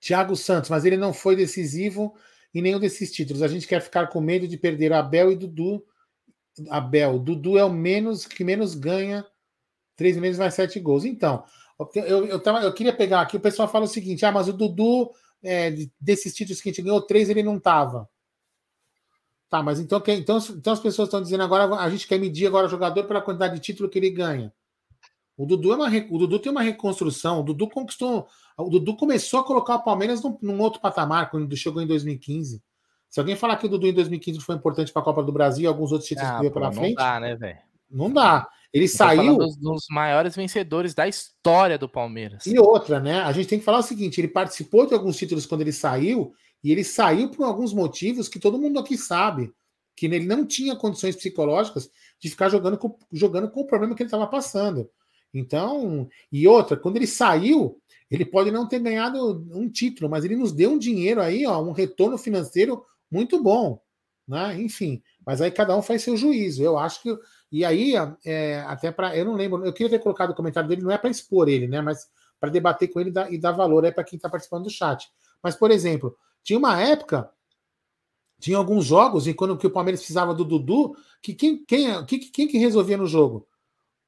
Thiago Santos, mas ele não foi decisivo em nenhum desses títulos. A gente quer ficar com medo de perder Abel e Dudu. Abel, Dudu é o menos que menos ganha Três meses mais sete gols. Então, eu, eu, tava, eu queria pegar aqui, o pessoal fala o seguinte: ah, mas o Dudu, é, desses títulos que a gente ganhou, três ele não tava. Tá, mas então, então, então as pessoas estão dizendo agora, a gente quer medir agora o jogador pela quantidade de título que ele ganha. O Dudu, é uma, o Dudu tem uma reconstrução. O Dudu conquistou. O Dudu começou a colocar o Palmeiras num, num outro patamar quando chegou em 2015. Se alguém falar que o Dudu em 2015 foi importante para a Copa do Brasil e alguns outros títulos ah, que veio pela frente. Não dá, né, velho? Não dá. Ele saiu. Dos, dos, maiores vencedores da história do Palmeiras. E outra, né? A gente tem que falar o seguinte: ele participou de alguns títulos quando ele saiu, e ele saiu por alguns motivos que todo mundo aqui sabe. Que ele não tinha condições psicológicas de ficar jogando com, jogando com o problema que ele estava passando. Então, e outra, quando ele saiu, ele pode não ter ganhado um título, mas ele nos deu um dinheiro aí, ó, um retorno financeiro muito bom. Né? Enfim, mas aí cada um faz seu juízo. Eu acho que e aí, é, até para. Eu não lembro, eu queria ter colocado o comentário dele, não é para expor ele, né? Mas para debater com ele e dar valor é para quem está participando do chat. Mas, por exemplo, tinha uma época, tinha alguns jogos, e quando que o Palmeiras precisava do Dudu, que quem, quem, quem, quem que resolvia no jogo?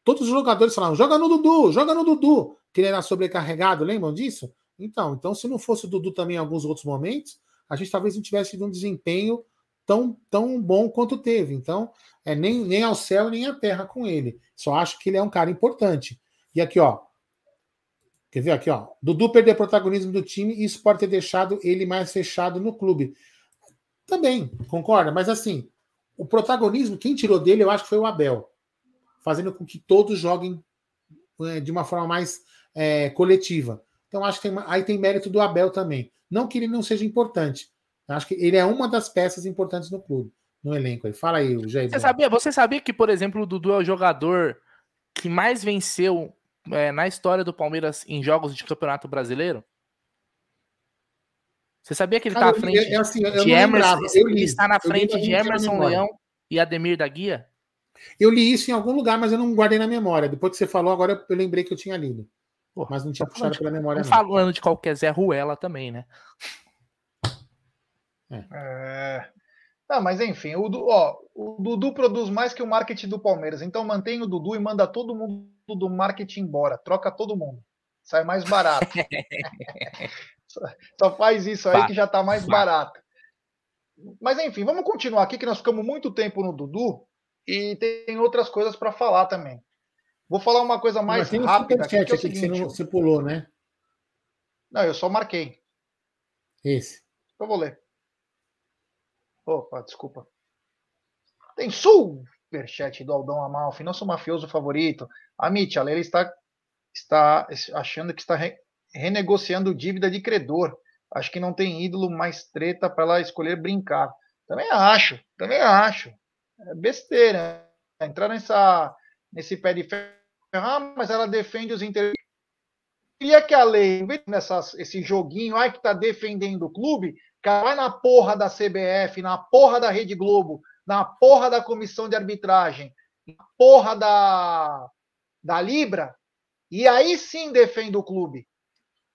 Todos os jogadores falavam: joga no Dudu, joga no Dudu, que ele era sobrecarregado, lembram disso? Então, então, se não fosse o Dudu também em alguns outros momentos, a gente talvez não tivesse tido um desempenho tão, tão bom quanto teve. Então, é nem, nem ao céu nem à terra com ele. Só acho que ele é um cara importante. E aqui, ó. Quer ver aqui, ó? Dudu perder protagonismo do time e isso pode ter deixado ele mais fechado no clube. Também, concorda? Mas assim, o protagonismo, quem tirou dele, eu acho que foi o Abel. Fazendo com que todos joguem é, de uma forma mais é, coletiva. Então, acho que tem, aí tem mérito do Abel também. Não que ele não seja importante, Acho que ele é uma das peças importantes no clube, no elenco. Aí. Fala aí, Jair. Você sabia, você sabia que, por exemplo, o Dudu é o jogador que mais venceu é, na história do Palmeiras em jogos de campeonato brasileiro? Você sabia que ele está à frente eu, eu, assim, de Emerson? Ele está na frente de Emerson Leão e Ademir da Guia? Eu li isso em algum lugar, mas eu não guardei na memória. Depois que você falou, agora eu lembrei que eu tinha lido. Porra, mas não tinha puxado pela memória. Não. Falando de qualquer Zé Ruela também, né? É. é... Não, mas enfim, o, ó, o Dudu produz mais que o marketing do Palmeiras. Então mantém o Dudu e manda todo mundo do marketing embora. Troca todo mundo. Sai mais barato. só, faz isso aí que já está mais barato. Mas enfim, vamos continuar aqui que nós ficamos muito tempo no Dudu e tem outras coisas para falar também. Vou falar uma coisa mais rápida. Aqui, que é o seguinte, que você, não, você pulou, né? Não, eu só marquei. Esse. Eu vou ler. Opa, desculpa. Tem superchat do Aldão Amalfi, nosso mafioso favorito. A Leila está, está achando que está re, renegociando dívida de credor. Acho que não tem ídolo mais treta para ela escolher brincar. Também acho, também acho. É besteira. Entrar nessa, nesse pé de ferro, ah, mas ela defende os interesses. Queria que a lei, nessa, esse joguinho, ai que tá defendendo o clube, ela vai na porra da CBF, na porra da Rede Globo, na porra da comissão de arbitragem, na porra da, da Libra, e aí sim defende o clube.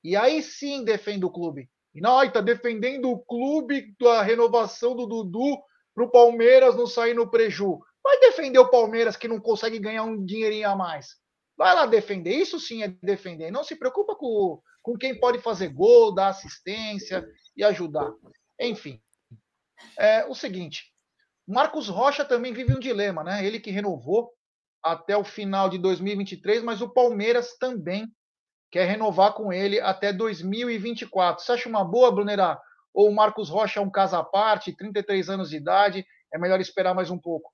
E aí sim defende o clube. E não, está defendendo o clube da renovação do Dudu para o Palmeiras não sair no preju. Vai defender o Palmeiras que não consegue ganhar um dinheirinho a mais. Vai lá defender. Isso sim é defender. Não se preocupa com, com quem pode fazer gol, dar assistência e ajudar. Enfim. É o seguinte. Marcos Rocha também vive um dilema, né? Ele que renovou até o final de 2023, mas o Palmeiras também quer renovar com ele até 2024. Você acha uma boa, Brunera? Ou o Marcos Rocha é um caso à parte, 33 anos de idade, é melhor esperar mais um pouco?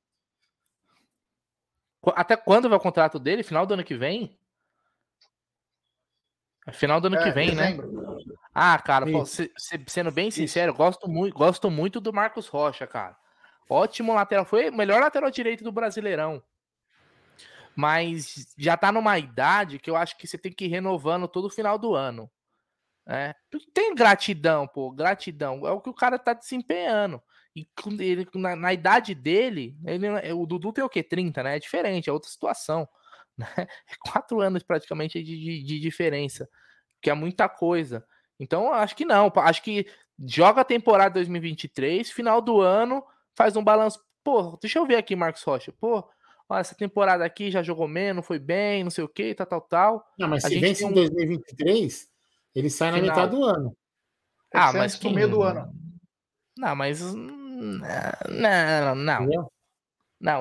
Até quando vai o contrato dele? Final do ano que vem? É final do ano é, que vem, né? dezembro. né? Ah, cara, pô, se, se, sendo bem sincero, gosto muito, gosto muito do Marcos Rocha, cara. Ótimo lateral, foi o melhor lateral direito do Brasileirão mas já tá numa idade que eu acho que você tem que ir renovando todo final do ano. Né? Tem gratidão, pô, gratidão. É o que o cara tá desempenhando. E ele, na, na idade dele, ele, o Dudu tem o quê? 30, né? É diferente, é outra situação. Né? É quatro anos praticamente de, de, de diferença, que é muita coisa. Então, acho que não. Acho que joga a temporada 2023, final do ano, faz um balanço. Pô, deixa eu ver aqui, Marcos Rocha. Pô, ó, essa temporada aqui já jogou menos, foi bem, não sei o que, tal, tal, tal. Não, mas a se vence um... em 2023, ele sai na Final. metade do ano. Ah, mas que... no meio do ano. Não, mas não, não. Não,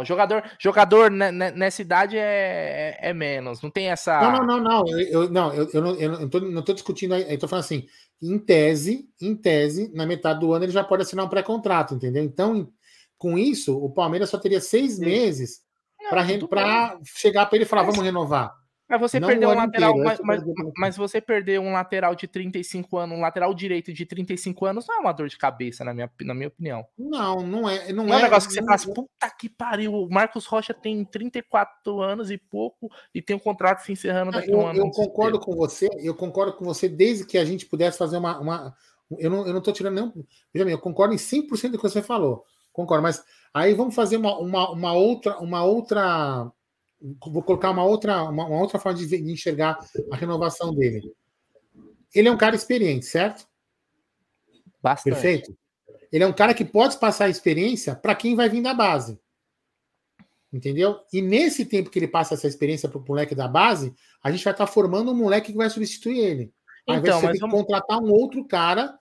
jogador, jogador nessa idade é, é, menos, não tem essa. Não, não, não, não. Eu, não, eu, eu, não, eu não, tô, não tô discutindo aí, eu tô falando assim, em tese, em tese, na metade do ano ele já pode assinar um pré-contrato, entendeu? Então, com isso, o Palmeiras só teria seis Sim. meses para chegar para ele e falar, vamos renovar. Mas você não perdeu um lateral, inteiro, mas, mas, mas, você perder um lateral de 35 anos, um lateral direito de 35 anos, não é uma dor de cabeça, na minha, na minha opinião. Não, não é. Não, não é um negócio que você fala assim, puta que pariu, o Marcos Rocha tem 34 anos e pouco e tem um contrato se encerrando daqui a um ano. Eu concordo com você, eu concordo com você desde que a gente pudesse fazer uma. uma eu, não, eu não tô tirando nenhum. Veja bem, eu concordo em 100% do que você falou. Concordo, mas aí vamos fazer uma, uma, uma outra. Uma outra vou colocar uma outra, uma, uma outra forma de, de, enxergar a renovação dele. Ele é um cara experiente, certo? Bastante. Perfeito? Ele é um cara que pode passar a experiência para quem vai vir da base. Entendeu? E nesse tempo que ele passa essa experiência para o moleque da base, a gente vai estar tá formando um moleque que vai substituir ele. Aí então, vai ter que contratar um outro cara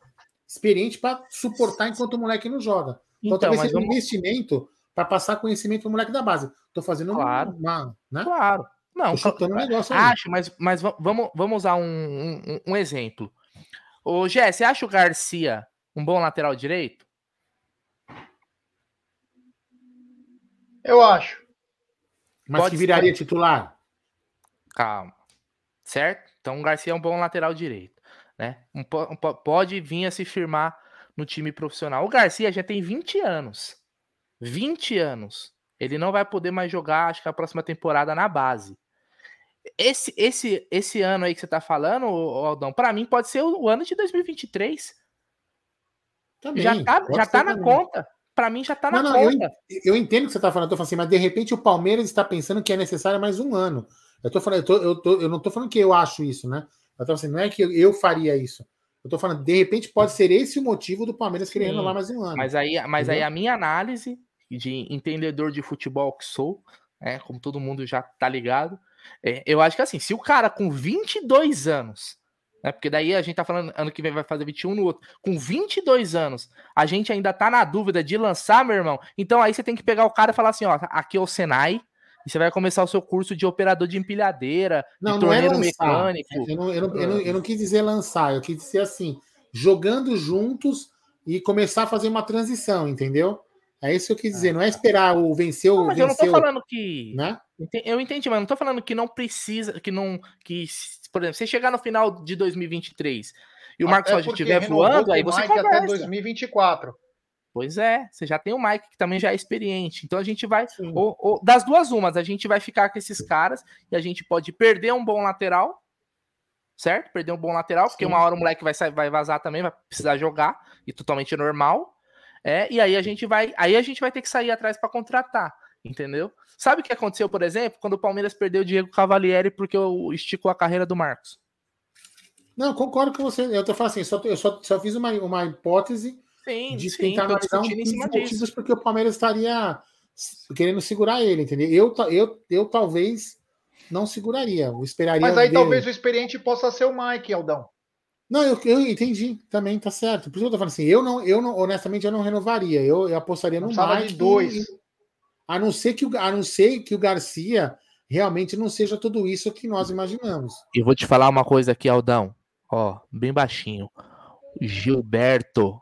experiente para suportar enquanto o moleque não joga. Então, então talvez seja um vamos... investimento para passar conhecimento para o moleque da base. Estou fazendo claro. uma. Né? Claro. Não, chutando um negócio acho, mas, mas vamos, vamos usar um, um, um exemplo. Ô, Gé, você acha o Garcia um bom lateral direito? Eu acho. Mas Pode que viraria ser... titular? Calma. Certo? Então o Garcia é um bom lateral direito. Né? Um, um, pode vir a se firmar no time profissional. O Garcia já tem 20 anos. 20 anos. Ele não vai poder mais jogar, acho que a próxima temporada na base. Esse esse esse ano aí que você tá falando, Aldão, para mim pode ser o, ano de 2023. Também, já tá, já tá na também. conta. Para mim já tá não, na não, conta. Eu, eu, entendo o que você tá falando, eu tô falando assim, mas de repente o Palmeiras está pensando que é necessário mais um ano. Eu tô falando, eu, tô, eu, tô, eu não tô falando que eu acho isso, né? Eu tô falando assim, não é que eu, eu faria isso. Eu tô falando, de repente pode ser esse o motivo do Palmeiras querer renovar mais um ano. Mas aí, mas aí a minha análise de entendedor de futebol que sou, é, como todo mundo já tá ligado, é, eu acho que assim, se o cara com 22 anos, né, porque daí a gente tá falando ano que vem vai fazer 21 no outro, com 22 anos, a gente ainda tá na dúvida de lançar, meu irmão, então aí você tem que pegar o cara e falar assim, ó, aqui é o Senai, e você vai começar o seu curso de operador de empilhadeira, não, de torneiro não é mecânico. Eu não, eu, não, eu, não, eu não quis dizer lançar, eu quis dizer assim, jogando juntos e começar a fazer uma transição, entendeu? É isso que eu quis dizer, não é esperar o vencer o. Mas eu não tô falando que. Né? Eu entendi, mas não tô falando que não precisa, que não. Que, por exemplo, você chegar no final de 2023 e o Marcos Roger estiver voando, aí você conversa. até 2024. Pois é, você já tem o Mike que também já é experiente. Então a gente vai. Ou, ou, das duas umas, a gente vai ficar com esses caras e a gente pode perder um bom lateral, certo? Perder um bom lateral, Sim. porque uma hora o moleque vai, vai vazar também, vai precisar jogar, e totalmente normal. É, e aí a gente vai. Aí a gente vai ter que sair atrás para contratar. Entendeu? Sabe o que aconteceu, por exemplo, quando o Palmeiras perdeu o Diego Cavalieri porque eu esticou a carreira do Marcos? Não, concordo com você. Eu tô falando assim, só, eu só, só fiz uma, uma hipótese sim, de sim, tentar analisar um motivos porque o Palmeiras estaria querendo segurar ele, entendeu? Eu, eu, eu talvez não seguraria. Eu esperaria. Mas aí dele. talvez o experiente possa ser o Mike, Aldão. Não, eu, eu entendi também, tá certo. Por isso que eu tô falando assim, eu não, eu não, honestamente, eu não renovaria. Eu, eu apostaria no. De dois. E, a não ser que o, a não ser que o Garcia realmente não seja tudo isso que nós imaginamos. E vou te falar uma coisa aqui, Aldão. Ó, bem baixinho. Gilberto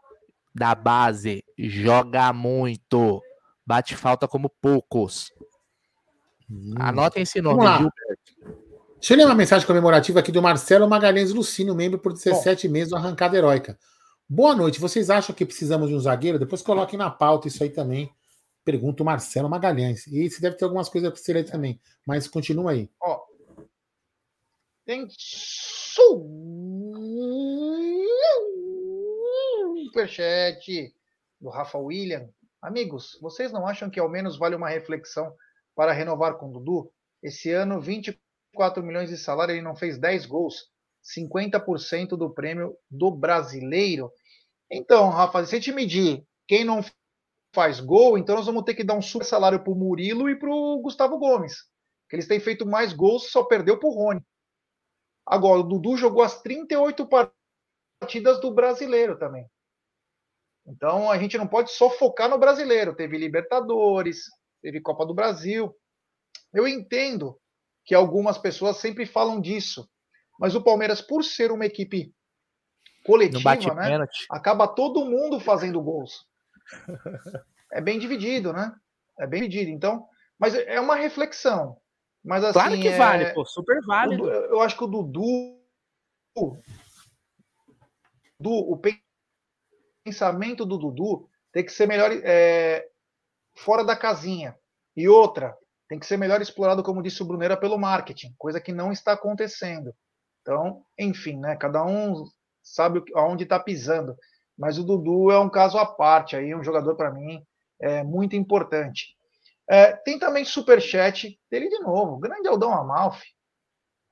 da base joga muito. Bate falta como poucos. Hum. Anotem esse nome, Gilberto. Deixa eu ler uma mensagem comemorativa aqui do Marcelo Magalhães Lucino, membro por 17 Bom. meses do Arrancada Heróica. Boa noite. Vocês acham que precisamos de um zagueiro? Depois coloquem na pauta isso aí também. Pergunta o Marcelo Magalhães. E você deve ter algumas coisas para você ler também. Mas continua aí. Ó, tem superchat do Rafa William. Amigos, vocês não acham que ao menos vale uma reflexão para renovar com o Dudu? Esse ano, 24 milhões de salário, ele não fez 10 gols. 50% do prêmio do brasileiro. Então, Rafa, se a gente medir quem não faz gol, então nós vamos ter que dar um super salário para o Murilo e para o Gustavo Gomes. Que eles têm feito mais gols, só perdeu para o Rony. Agora, o Dudu jogou as 38 partidas do brasileiro também. Então a gente não pode só focar no brasileiro. Teve Libertadores, teve Copa do Brasil. Eu entendo que algumas pessoas sempre falam disso, mas o Palmeiras, por ser uma equipe coletiva, né, acaba todo mundo fazendo gols. É bem dividido, né? É bem dividido. Então, mas é uma reflexão. Mas assim, claro que é... vale, pô, super válido. Eu acho que o Dudu, do o pensamento do Dudu tem que ser melhor é, fora da casinha. E outra, tem que ser melhor explorado, como disse o Brunera, pelo marketing, coisa que não está acontecendo. Então, enfim, né? Cada um sabe aonde está pisando. Mas o Dudu é um caso à parte aí, um jogador para mim é muito importante. É, tem também superchat dele de novo, grande Aldão Amalfi,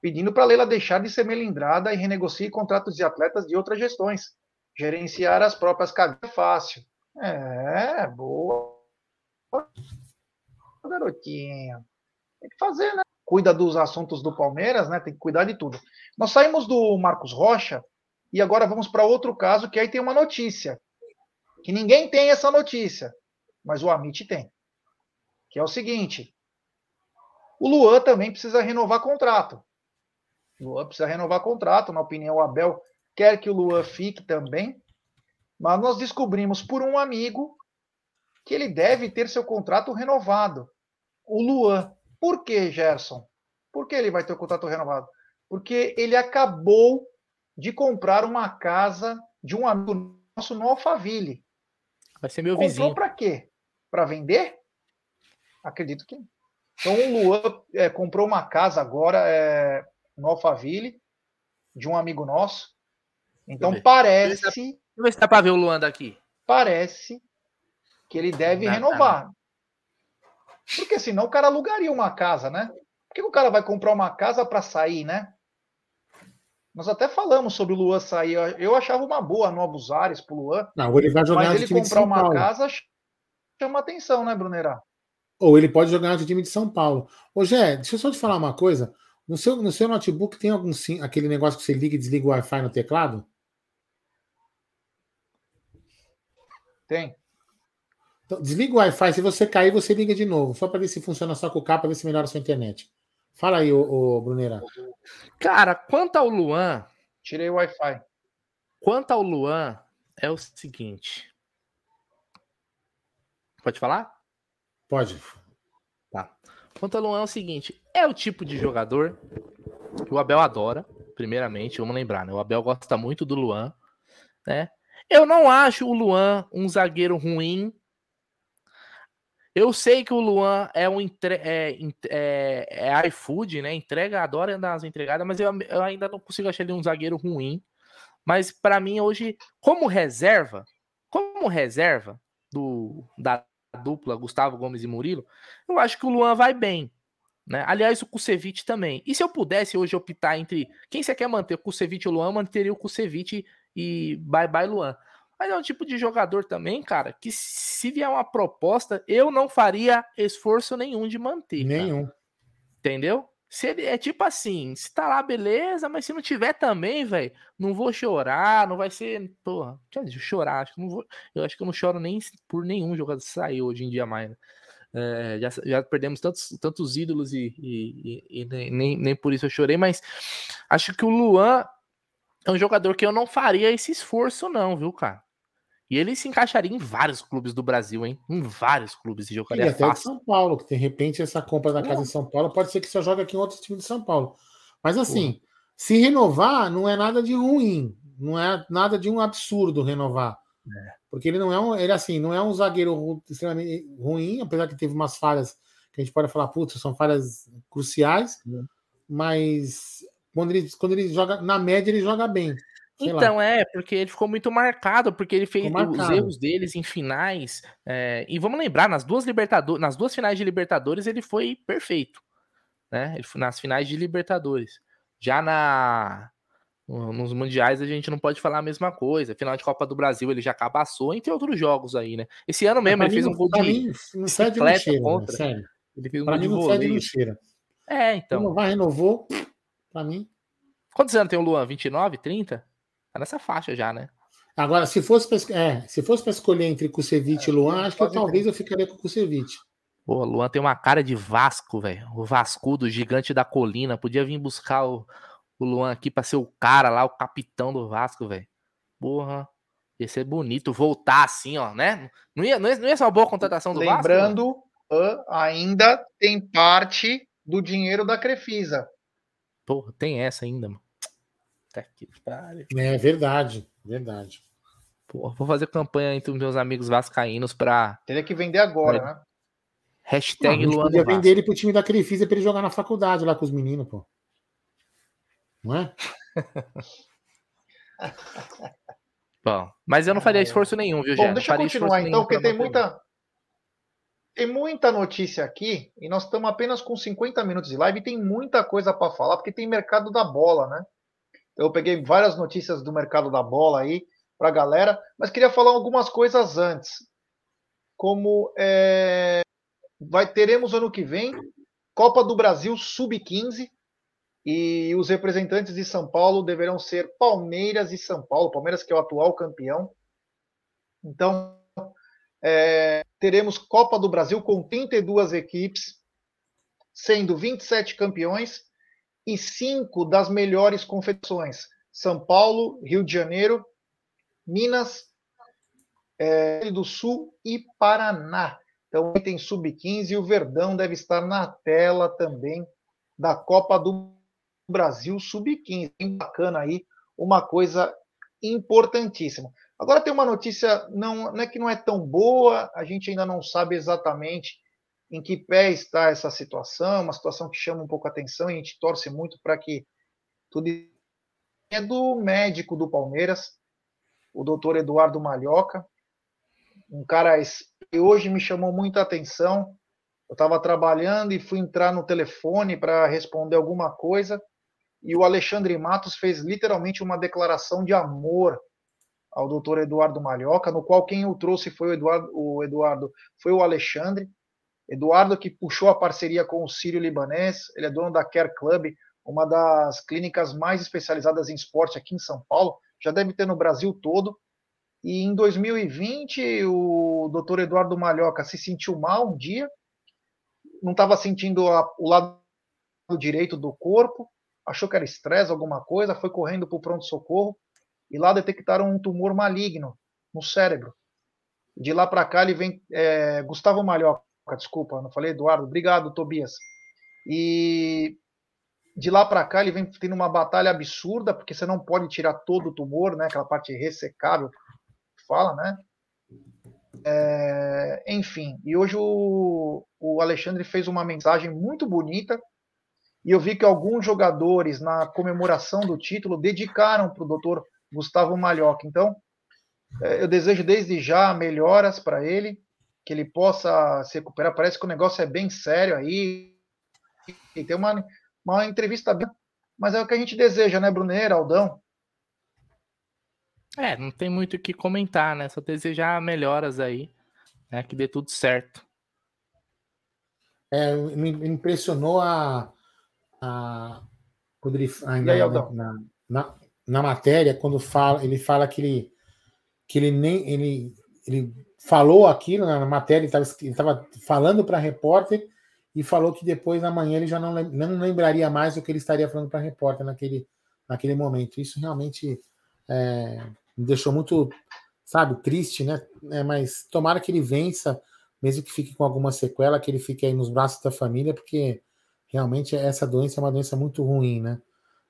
pedindo para Leila deixar de ser melindrada e renegocie contratos de atletas de outras gestões. Gerenciar as próprias cabeças é fácil. É, boa. Garotinho. Tem que fazer, né? Cuida dos assuntos do Palmeiras, né? Tem que cuidar de tudo. Nós saímos do Marcos Rocha e agora vamos para outro caso que aí tem uma notícia. Que ninguém tem essa notícia, mas o Amit tem que é o seguinte: o Luan também precisa renovar contrato. O Luan precisa renovar contrato, na opinião, o Abel quer que o Luan fique também, mas nós descobrimos por um amigo que ele deve ter seu contrato renovado. O Luan. Por que, Gerson? Por que ele vai ter o contrato renovado? Porque ele acabou de comprar uma casa de um amigo nosso no Alphaville. Vai ser meu Comprou vizinho. Comprou para quê? Para vender? Acredito que. Então o Luan é, comprou uma casa agora é, no Alphaville, de um amigo nosso. Então parece. Deixa eu ver se dá para ver o Luan daqui. Parece que ele deve Não, renovar. Tá. Porque senão o cara alugaria uma casa, né? Por que o cara vai comprar uma casa para sair, né? Nós até falamos sobre o Luan sair. Eu achava uma boa no Abusares pro Luan. Não, ele vai jogar mas ele comprar uma casa chama atenção, né, Brunerá? Ou ele pode jogar no time de São Paulo. Ô, Gé, deixa eu só te falar uma coisa. No seu, no seu notebook tem algum sim, aquele negócio que você liga e desliga o Wi-Fi no teclado? Tem. Então, desliga o Wi-Fi. Se você cair, você liga de novo. Só para ver se funciona só com o cabo, para ver se melhora a sua internet. Fala aí, ô, ô Bruneira. Cara, quanto ao Luan. Tirei o Wi-Fi. Quanto ao Luan, é o seguinte. Pode falar? Pode. Tá. Quanto ao Luan é o seguinte, é o tipo de jogador que o Abel adora, primeiramente, vamos lembrar, né? O Abel gosta muito do Luan, né? Eu não acho o Luan um zagueiro ruim. Eu sei que o Luan é um entre... é, é, é iFood, né? Entrega, adora dar as entregadas, mas eu, eu ainda não consigo achar ele um zagueiro ruim. Mas para mim hoje, como reserva, como reserva do da dupla Gustavo Gomes e Murilo, eu acho que o Luan vai bem. Né? Aliás, o Kusevich também. E se eu pudesse hoje optar entre quem você quer manter, o Kusevich ou o Luan, manteria o Kusevich e bye bye Luan. Mas é um tipo de jogador também, cara, que se vier uma proposta, eu não faria esforço nenhum de manter. Nenhum. Cara. Entendeu? Se ele é tipo assim, se tá lá, beleza, mas se não tiver também, velho, não vou chorar, não vai ser. Porra, quer dizer, chorar, acho que não vou. Eu acho que eu não choro nem por nenhum jogador que saiu hoje em dia mais. Né? É, já, já perdemos tantos, tantos ídolos e, e, e, e, nem, nem por isso eu chorei, mas acho que o Luan é um jogador que eu não faria esse esforço, não, viu, cara? E ele se encaixaria em vários clubes do Brasil, hein? Em vários clubes e jogaria e até fácil. São Paulo, que de repente essa compra da casa em São Paulo pode ser que você jogue aqui em outros times de São Paulo. Mas assim, Pô. se renovar não é nada de ruim, não é nada de um absurdo renovar. É. Porque ele não é um, ele assim, não é um zagueiro extremamente ruim, apesar que teve umas falhas que a gente pode falar, putz, são falhas cruciais, é. mas quando ele, quando ele joga, na média ele joga bem. Então, lá. é, porque ele ficou muito marcado, porque ele fez os erros deles em finais. É, e vamos lembrar, nas duas Libertadores, nas duas finais de Libertadores, ele foi perfeito. Né? Ele foi nas finais de Libertadores. Já na nos mundiais a gente não pode falar a mesma coisa. Final de Copa do Brasil ele já cabaçou, entre outros jogos aí, né? Esse ano mesmo ele fez um gol de mim, não bicicleta né? contra. Né? Sério. Ele fez um pra gol mim, de vôlei. É, então. Renovar, renovou, pra mim. Quantos anos tem o Luan? 29, 30? Tá nessa faixa já, né? Agora, se fosse para é, se fosse para escolher entre Kusevich é, e Luan, acho que eu, talvez eu ficaria com o Kusevich. Pô, Luan tem uma cara de Vasco, velho. O Vasco do gigante da colina. Podia vir buscar o, o Luan aqui para ser o cara lá, o capitão do Vasco, velho. Porra. Ia ser bonito voltar assim, ó, né? Não ia, não ia, não ia ser uma boa contratação do Lembrando, Vasco? Lembrando, ainda tem parte do dinheiro da Crefisa. Porra, tem essa ainda, mano. Que É verdade, verdade. Pô, vou fazer campanha entre os meus amigos vascaínos para. Teria que vender agora, é. né? Hashtag não, Luan. Podia vender ele pro time da Crefisa para ele jogar na faculdade lá com os meninos, pô. Não é? Bom, mas eu não faria esforço nenhum, viu, Bom, deixa eu continuar então, porque tem muita. Tem muita notícia aqui e nós estamos apenas com 50 minutos de live e tem muita coisa para falar, porque tem mercado da bola, né? Eu peguei várias notícias do mercado da bola aí para a galera, mas queria falar algumas coisas antes. Como é, vai teremos ano que vem Copa do Brasil Sub-15 e os representantes de São Paulo deverão ser Palmeiras e São Paulo. Palmeiras que é o atual campeão. Então é, teremos Copa do Brasil com 32 equipes, sendo 27 campeões e cinco das melhores confederações: São Paulo, Rio de Janeiro, Minas, é, do Sul e Paraná. Então tem sub-15 e o Verdão deve estar na tela também da Copa do Brasil sub-15. Bem bacana aí, uma coisa importantíssima. Agora tem uma notícia, não, não é que não é tão boa, a gente ainda não sabe exatamente em que pé está essa situação, uma situação que chama um pouco a atenção e a gente torce muito para que tudo é do médico do Palmeiras, o doutor Eduardo Malhoca, um cara que hoje me chamou muita atenção. Eu estava trabalhando e fui entrar no telefone para responder alguma coisa e o Alexandre Matos fez literalmente uma declaração de amor ao doutor Eduardo Malhoca, no qual quem o trouxe foi o Eduardo, o Eduardo foi o Alexandre, Eduardo, que puxou a parceria com o Sírio Libanês, ele é dono da Care Club, uma das clínicas mais especializadas em esporte aqui em São Paulo, já deve ter no Brasil todo. E em 2020, o doutor Eduardo Malhoca se sentiu mal um dia, não estava sentindo a, o lado direito do corpo, achou que era estresse, alguma coisa, foi correndo para o pronto-socorro e lá detectaram um tumor maligno no cérebro. De lá para cá ele vem é, Gustavo Malhoca, desculpa, não falei Eduardo, obrigado Tobias. E de lá para cá ele vem tendo uma batalha absurda, porque você não pode tirar todo o tumor, né? Aquela parte ressecável, fala, né? É, enfim, e hoje o, o Alexandre fez uma mensagem muito bonita e eu vi que alguns jogadores na comemoração do título dedicaram para o doutor Gustavo Malhoca. Então, é, eu desejo desde já melhoras para ele, que ele possa se recuperar. Parece que o negócio é bem sério aí. E tem uma, uma entrevista bem. Mas é o que a gente deseja, né, Bruneira, Aldão? É, não tem muito o que comentar, né? Só desejar melhoras aí, né? Que dê tudo certo. É, me impressionou a. a quando ele, ainda aí, na, na, na, na, matéria, quando fala, ele fala que ele, que ele nem. Ele, ele falou aquilo na matéria, ele estava falando para a repórter e falou que depois, amanhã, ele já não, não lembraria mais o que ele estaria falando para a repórter naquele, naquele momento. Isso realmente. É, me deixou muito, sabe, triste, né? É, mas tomara que ele vença, mesmo que fique com alguma sequela, que ele fique aí nos braços da família, porque realmente essa doença é uma doença muito ruim, né?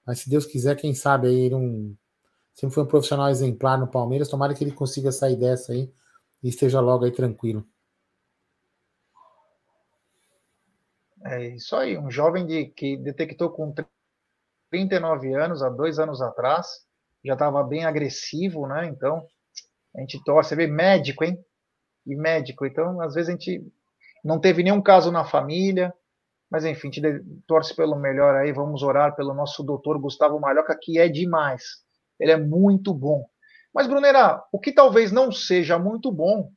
Mas se Deus quiser, quem sabe aí ele um, sempre foi um profissional exemplar no Palmeiras, tomara que ele consiga sair dessa aí e esteja logo aí tranquilo. É isso aí, um jovem de, que detectou com 39 anos, há dois anos atrás, já estava bem agressivo, né? Então, a gente torce, você vê médico, hein? E médico, então, às vezes a gente não teve nenhum caso na família, mas enfim, gente torce pelo melhor aí, vamos orar pelo nosso doutor Gustavo Malhoca, que é demais. Ele é muito bom. Mas, Brunera, o que talvez não seja muito bom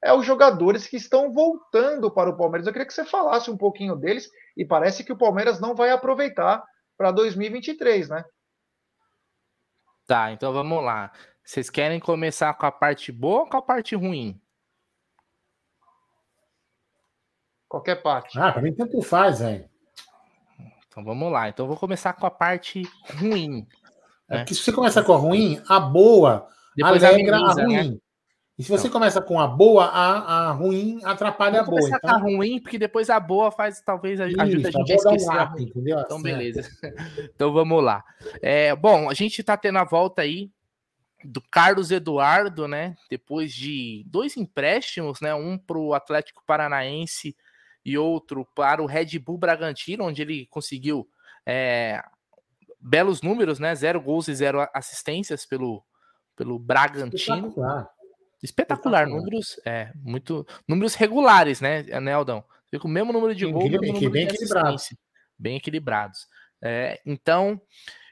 é os jogadores que estão voltando para o Palmeiras. Eu queria que você falasse um pouquinho deles, e parece que o Palmeiras não vai aproveitar para 2023, né? Tá, então vamos lá. Vocês querem começar com a parte boa ou com a parte ruim? Qualquer parte. Ah, pra mim tanto faz, velho. Então vamos lá. Então eu vou começar com a parte ruim. É né? que se você começar com a ruim, a boa Depois alegra a, a né? ruim. Né? E se você então. começa com a boa, a, a ruim atrapalha a boa. Começar então... com a ruim, porque depois a boa faz, talvez, Isso, ajuda a gente a esquecer. Um a entendeu? Então, assim, beleza. então vamos lá. É, bom, a gente tá tendo a volta aí do Carlos Eduardo, né? Depois de dois empréstimos, né? Um para o Atlético Paranaense e outro para o Red Bull Bragantino, onde ele conseguiu é, belos números, né? Zero gols e zero assistências pelo, pelo Bragantino. Espetacular. Espetacular, números, é, muito, números regulares, né, né Aldão? Fica o mesmo número de gols, bem, bem equilibrados. Bem equilibrados. É, então,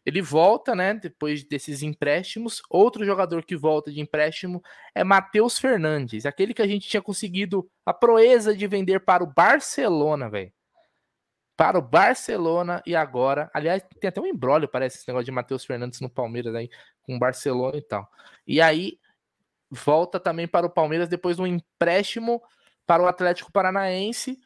ele volta, né, depois desses empréstimos. Outro jogador que volta de empréstimo é Matheus Fernandes, aquele que a gente tinha conseguido a proeza de vender para o Barcelona, velho. Para o Barcelona e agora, aliás, tem até um embrólio, parece, esse negócio de Matheus Fernandes no Palmeiras aí, com o Barcelona e tal. E aí, volta também para o Palmeiras depois de um empréstimo para o Atlético Paranaense,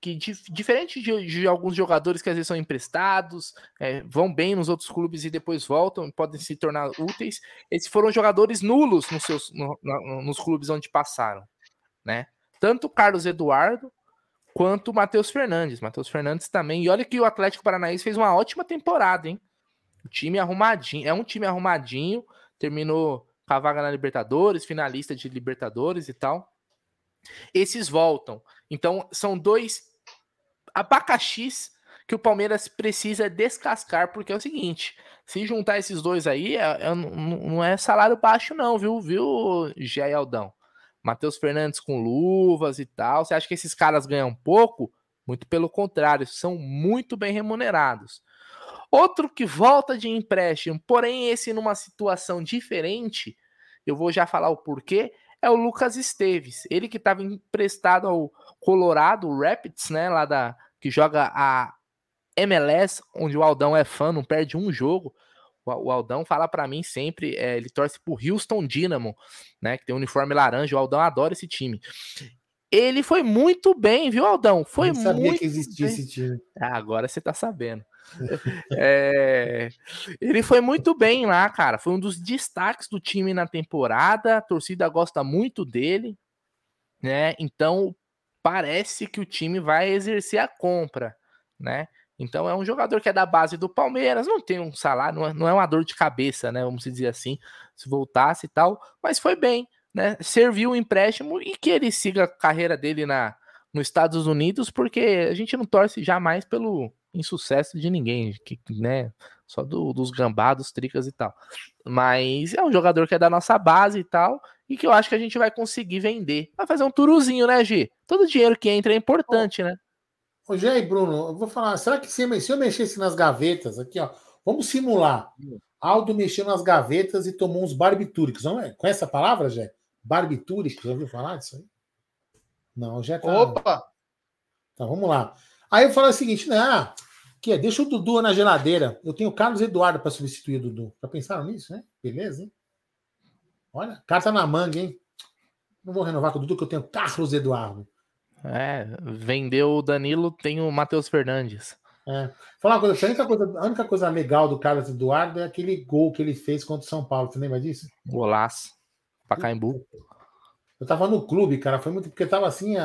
que diferente de, de, alguns jogadores que às vezes são emprestados, é, vão bem nos outros clubes e depois voltam, podem se tornar úteis, esses foram jogadores nulos nos, seus, no, no, nos clubes onde passaram, né? Tanto Carlos Eduardo quanto o Matheus Fernandes. Matheus Fernandes também. E olha que o Atlético Paranaense fez uma ótima temporada, hein? O time arrumadinho, é um time arrumadinho, terminou com a vaga na Libertadores, finalista de Libertadores e tal. Esses voltam. Então, são dois abacaxis que o Palmeiras precisa descascar, porque é o seguinte: se juntar esses dois aí, é, é, não é salário baixo, não, viu, viu, Jé Aldão? Matheus Fernandes com luvas e tal. Você acha que esses caras ganham pouco? Muito pelo contrário, são muito bem remunerados. Outro que volta de empréstimo, porém esse numa situação diferente, eu vou já falar o porquê, é o Lucas Esteves. Ele que estava emprestado ao Colorado Rapids, né, lá da que joga a MLS, onde o Aldão é fã, não perde um jogo. O Aldão fala para mim sempre, é, ele torce pro Houston Dynamo, né, que tem um uniforme laranja. O Aldão adora esse time. Ele foi muito bem, viu, Aldão? Foi Eu sabia muito que existia bem. esse time. Ah, agora você tá sabendo. É, ele foi muito bem lá, cara. Foi um dos destaques do time na temporada. A torcida gosta muito dele, né? Então parece que o time vai exercer a compra, né? Então é um jogador que é da base do Palmeiras, não tem um salário, não é, não é uma dor de cabeça, né? Vamos dizer assim, se voltasse e tal, mas foi bem, né? Serviu o empréstimo e que ele siga a carreira dele na, nos Estados Unidos, porque a gente não torce jamais pelo insucesso de ninguém, que, né? Só do, dos gambados, tricas e tal. Mas é um jogador que é da nossa base e tal, e que eu acho que a gente vai conseguir vender. Vai fazer um turuzinho, né, G? Todo dinheiro que entra é importante, né? Ô, Jé e Bruno, eu vou falar, será que se, eu mexesse nas gavetas aqui, ó, vamos simular. Aldo mexeu nas gavetas e tomou uns barbitúricos. Não é? Conhece a palavra, Jé? Barbitúricos, já ouviu falar disso aí? Não, já tá. Opa! Tá, vamos lá. Aí eu falo o seguinte, né? Ah, que é, deixa o Dudu na geladeira. Eu tenho o Carlos Eduardo para substituir o Dudu. Já pensaram nisso, né? Beleza, hein? Olha, carta na manga, hein? Não vou renovar com o Dudu, que eu tenho Carlos Eduardo. É, vendeu o Danilo, tem o Matheus Fernandes. É. Falar uma coisa, a única coisa, a única coisa legal do Carlos Eduardo é aquele gol que ele fez contra o São Paulo. Você lembra disso? Golaço. Pacaembu. Eu tava no clube, cara. Foi muito. Porque tava assim.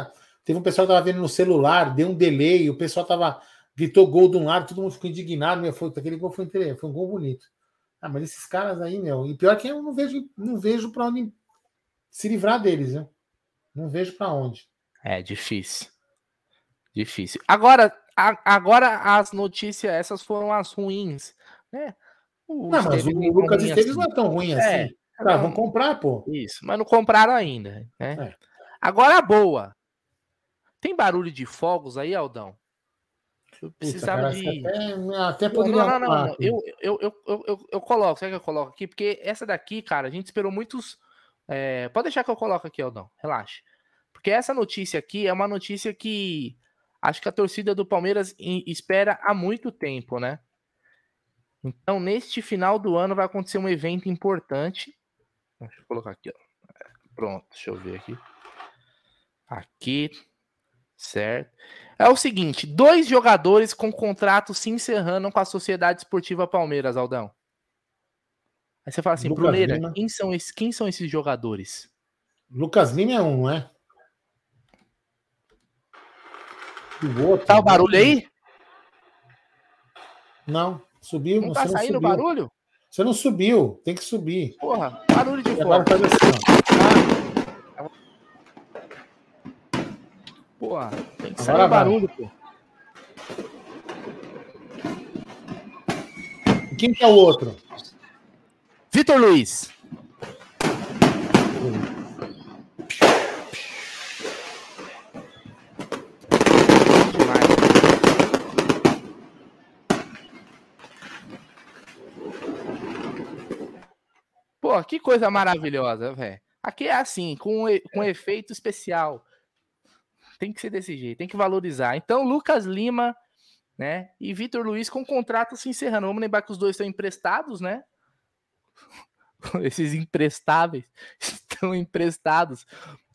Teve um pessoal que tava vendo no celular, deu um delay, o pessoal tava. Gritou gol de um lado, todo mundo ficou indignado. Meu, foi, aquele gol foi, foi um gol bonito. Ah, mas esses caras aí, meu. E pior que eu não vejo, não vejo pra onde se livrar deles, né? Não vejo para onde. É difícil. Difícil. Agora, a, agora as notícias, essas foram as ruins, né? O não, mas o Lucas Esteves assim. não é tão ruim é, assim. Ah, vão comprar, pô. Isso, mas não compraram ainda. Né? É. Agora a boa. Tem barulho de fogos aí, Aldão? Eu precisava Puta, de. Até, até poderia. Não, não, não. não. Eu, eu, eu, eu, eu, coloco, sabe que eu coloco aqui? Porque essa daqui, cara, a gente esperou muitos. É... Pode deixar que eu coloque aqui, Aldão. Relaxa. Porque essa notícia aqui é uma notícia que acho que a torcida do Palmeiras espera há muito tempo, né? Então, neste final do ano vai acontecer um evento importante. Deixa eu colocar aqui, ó. É, pronto, deixa eu ver aqui. Aqui, certo? É o seguinte: dois jogadores com contrato se encerrando com a Sociedade Esportiva Palmeiras, Aldão. Aí você fala assim, Bruneira, quem são, esses, quem são esses jogadores? Lucas Lima é um, não é? O outro, tá o barulho aí? Não, subiu. Não tá saindo o barulho? Você não subiu, tem que subir. Porra, barulho de fora. Agora assim, ó. Porra, tem que sair o barulho, pô. Quem que é o outro? Vitor Luiz. Pô, que coisa maravilhosa, velho. Aqui é assim, com, com efeito especial. Tem que ser desse jeito, tem que valorizar. Então, Lucas Lima, né? E Vitor Luiz com contrato se encerrando. Vamos lembrar que os dois estão emprestados, né? Esses imprestáveis estão emprestados.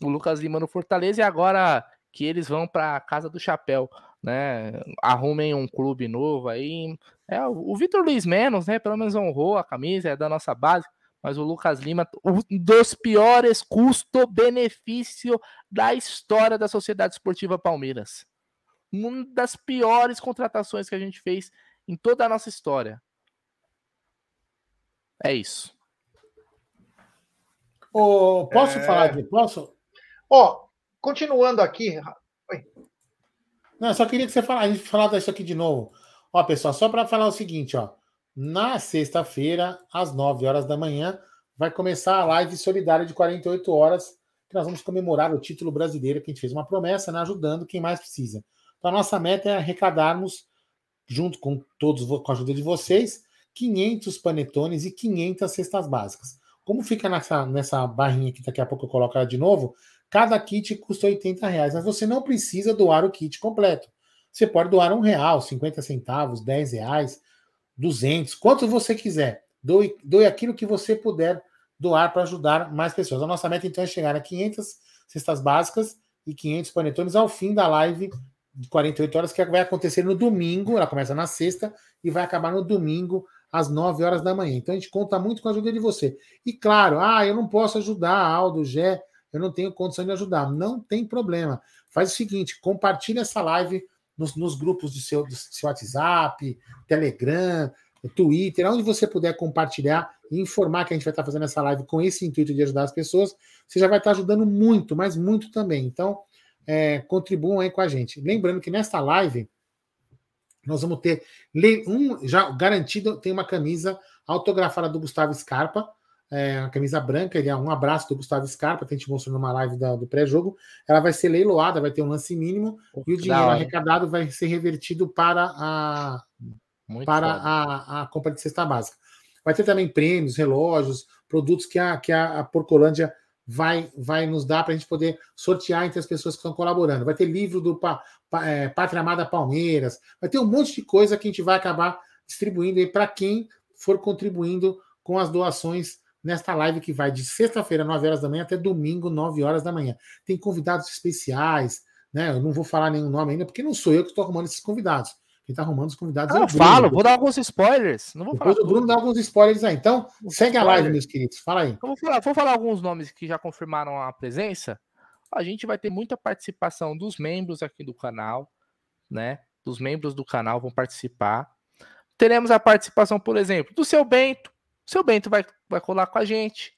O Lucas Lima no Fortaleza e agora que eles vão para casa do chapéu, né? Arrumem um clube novo aí. É, o Vitor Luiz menos, né? Pelo menos honrou a camisa, é da nossa base mas o Lucas Lima, um dos piores custo-benefício da história da Sociedade Esportiva Palmeiras. Uma das piores contratações que a gente fez em toda a nossa história. É isso. Oh, posso é... falar de. Posso? Ó, oh, continuando aqui. Oi. Não, só queria que você falasse, a gente falasse isso aqui de novo. Ó, pessoal, só para falar o seguinte, ó. Na sexta-feira, às 9 horas da manhã, vai começar a live solidária de 48 horas, que nós vamos comemorar o título brasileiro, que a gente fez uma promessa, né, ajudando quem mais precisa. Então, a nossa meta é arrecadarmos, junto com todos, com a ajuda de vocês, 500 panetones e 500 cestas básicas. Como fica nessa, nessa barrinha que daqui a pouco eu coloco ela de novo, cada kit custa 80 reais, mas você não precisa doar o kit completo. Você pode doar um real, 50 centavos, 10 reais, 200, quanto você quiser. Doe, doe aquilo que você puder doar para ajudar mais pessoas. A nossa meta então é chegar a 500 cestas básicas e 500 panetones ao fim da live de 48 horas, que vai acontecer no domingo, ela começa na sexta e vai acabar no domingo, às 9 horas da manhã. Então a gente conta muito com a ajuda de você. E claro, ah, eu não posso ajudar, Aldo, Gé, eu não tenho condição de ajudar. Não tem problema. Faz o seguinte: compartilha essa live nos, nos grupos do seu, do seu WhatsApp, Telegram, Twitter, onde você puder compartilhar e informar que a gente vai estar fazendo essa live com esse intuito de ajudar as pessoas, você já vai estar ajudando muito, mas muito também. Então, é, contribuam aí com a gente. Lembrando que nesta live nós vamos ter um já garantido, tem uma camisa autografada do Gustavo Scarpa, é, uma camisa branca, ele é um abraço do Gustavo Scarpa, que a gente mostrou numa live da, do pré-jogo. Ela vai ser leiloada, vai ter um lance mínimo e o dinheiro arrecadado vai ser revertido para a para a, a compra de cesta básica. Vai ter também prêmios, relógios, produtos que a, que a, a Porcolândia vai, vai nos dar para a gente poder sortear entre as pessoas que estão colaborando. Vai ter livro do pa, pa, é, Pátria Amada Palmeiras, vai ter um monte de coisa que a gente vai acabar distribuindo aí para quem for contribuindo com as doações nesta live que vai de sexta-feira, 9 horas da manhã, até domingo, 9 horas da manhã. Tem convidados especiais, né? Eu não vou falar nenhum nome ainda, porque não sou eu que estou arrumando esses convidados. Quem está arrumando os convidados ah, é o Bruno. falo, vou dar alguns spoilers. Não vou Depois falar o Bruno dá alguns spoilers aí. Então, segue a live, meus queridos. Fala aí. vou, falar, vou falar alguns nomes que já confirmaram a presença. A gente vai ter muita participação dos membros aqui do canal, né? Dos membros do canal vão participar. Teremos a participação, por exemplo, do seu Bento. Seu Bento vai, vai colar com a gente.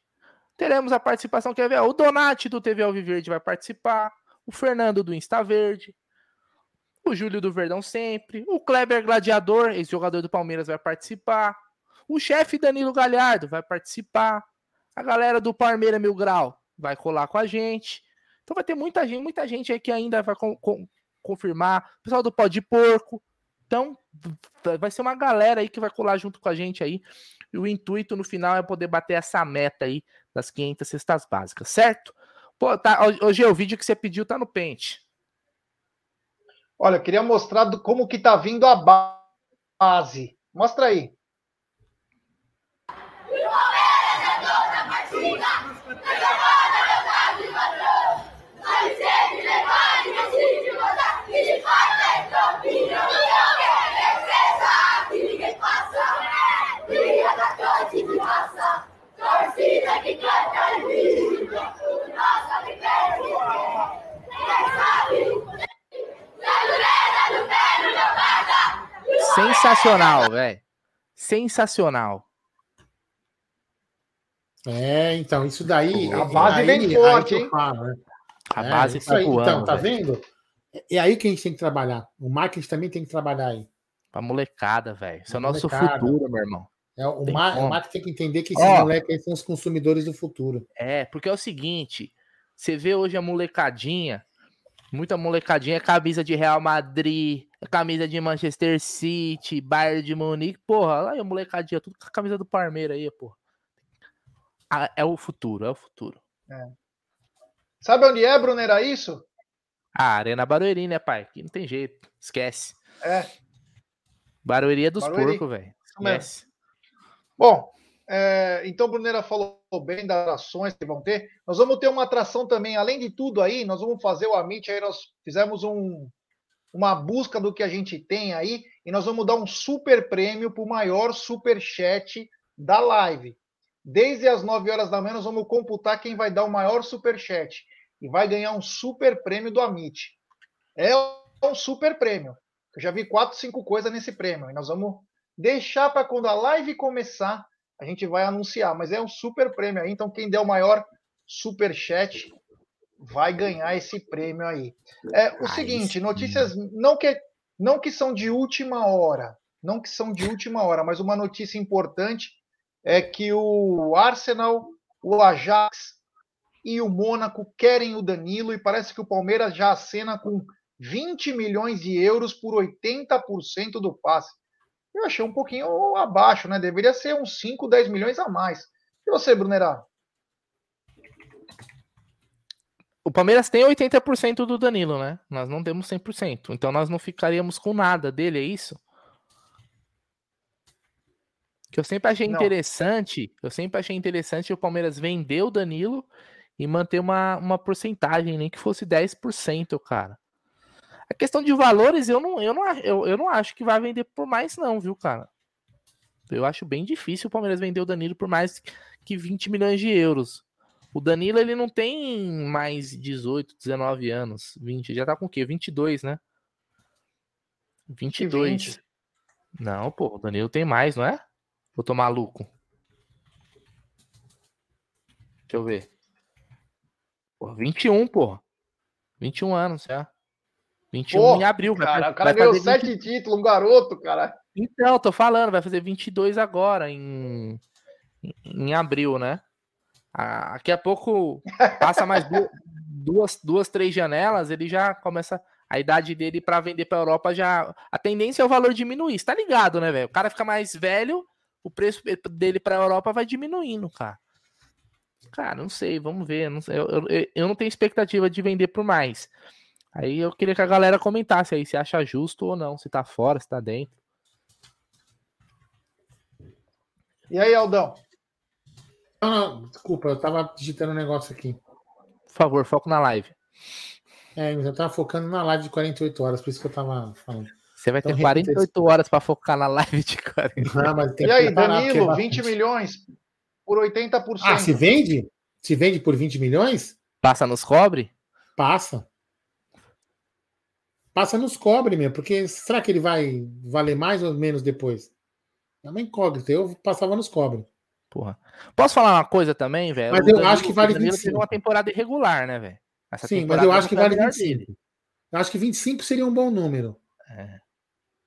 Teremos a participação, quer ver? O Donati do TV Alviverde vai participar. O Fernando do Insta Verde o Júlio do Verdão sempre, o Kleber Gladiador, ex-jogador do Palmeiras, vai participar, o chefe Danilo Galhardo vai participar, a galera do Palmeiras Mil Grau vai colar com a gente. Então vai ter muita gente, muita gente aí que ainda vai com, com, confirmar, o pessoal do Pó de Porco. Então vai ser uma galera aí que vai colar junto com a gente aí. E o intuito no final é poder bater essa meta aí das 500 cestas básicas, certo? Pô, tá, hoje é o vídeo que você pediu tá no pente. Olha, eu queria mostrar do, como que tá vindo a base. Mostra aí. Torcida que canta e vibra, nossa vitória. Sensacional, velho. Sensacional. É, então, isso daí. A base vem forte, hein? Falo, né? A é, base tá voando, Então, tá véio. vendo? É aí que a gente tem que trabalhar. O marketing também tem que trabalhar aí. Pra molecada, velho. Isso é o nosso futuro, meu irmão. É, o, mar, o marketing tem que entender que esses Ó, moleques são os consumidores do futuro. É, porque é o seguinte: você vê hoje a molecadinha Muita molecadinha, é camisa de Real Madrid, é camisa de Manchester City, Bayern de Munique. Porra, lá a molecadinha, tudo com a camisa do Parmeira aí, porra. Ah, é o futuro, é o futuro. É. Sabe onde é, Bruno? Era isso? Ah, Arena Barueri, né, pai? Aqui não tem jeito. Esquece. É. Barueri é dos porcos, velho. Esquece. Bom, é, então, Brunera falou bem das ações que vão ter. Nós vamos ter uma atração também, além de tudo aí, nós vamos fazer o Amit, aí nós fizemos um, uma busca do que a gente tem aí, e nós vamos dar um super prêmio para o maior super chat da live. Desde as 9 horas da manhã, nós vamos computar quem vai dar o maior super chat e vai ganhar um super prêmio do Amit. É um super prêmio. Eu já vi quatro, cinco coisas nesse prêmio, e nós vamos deixar para quando a live começar a gente vai anunciar, mas é um super prêmio aí, então quem der o maior super chat vai ganhar esse prêmio aí. É o Ai, seguinte, sim. notícias não que não que são de última hora, não que são de última hora, mas uma notícia importante é que o Arsenal, o Ajax e o Mônaco querem o Danilo e parece que o Palmeiras já acena com 20 milhões de euros por 80% do passe eu achei um pouquinho abaixo, né? Deveria ser uns 5, 10 milhões a mais. E você, Brunerá? O Palmeiras tem 80% do Danilo, né? Nós não temos 100%. Então nós não ficaríamos com nada dele, é isso? Que eu sempre achei não. interessante, eu sempre achei interessante o Palmeiras vender o Danilo e manter uma, uma porcentagem, nem que fosse 10%, cara. A questão de valores, eu não, eu, não, eu, eu não acho que vai vender por mais, não, viu, cara? Eu acho bem difícil o Palmeiras vender o Danilo por mais que 20 milhões de euros. O Danilo, ele não tem mais 18, 19 anos. 20, já tá com o quê? 22, né? 22. 20. Não, pô, o Danilo tem mais, não é? Vou tô maluco. Deixa eu ver. Pô, 21, pô. 21 anos, já. 21 Porra, em abril. Cara, vai, o cara ganhou 7 20... títulos, um garoto, cara. Então, tô falando, vai fazer 22 agora, em, em abril, né? Ah, daqui a pouco passa mais duas, duas, três janelas, ele já começa. A idade dele para vender para Europa já. A tendência é o valor diminuir. Você tá ligado, né, velho? O cara fica mais velho, o preço dele para Europa vai diminuindo, cara. Cara, não sei, vamos ver. Não sei, eu, eu, eu não tenho expectativa de vender por mais. Aí eu queria que a galera comentasse aí se acha justo ou não, se tá fora, se tá dentro. E aí, Aldão? Não, não, desculpa, eu tava digitando um negócio aqui. Por favor, foco na live. É, eu tava focando na live de 48 horas, por isso que eu tava falando. Você vai então, ter 48 horas para focar na live de 48 horas. Ah, e aí, Danilo, 20 milhões por 80%. Ah, se vende? Se vende por 20 milhões? Passa nos cobre? Passa. Passa nos cobre mesmo, porque será que ele vai valer mais ou menos depois? É uma incógnita. Eu passava nos cobre. Porra. Posso falar uma coisa também, velho? Mas eu Danilo, acho que vale 25. teve uma temporada irregular, né, velho? Sim, mas eu acho que vale 25. Dele. Eu acho que 25 seria um bom número. É.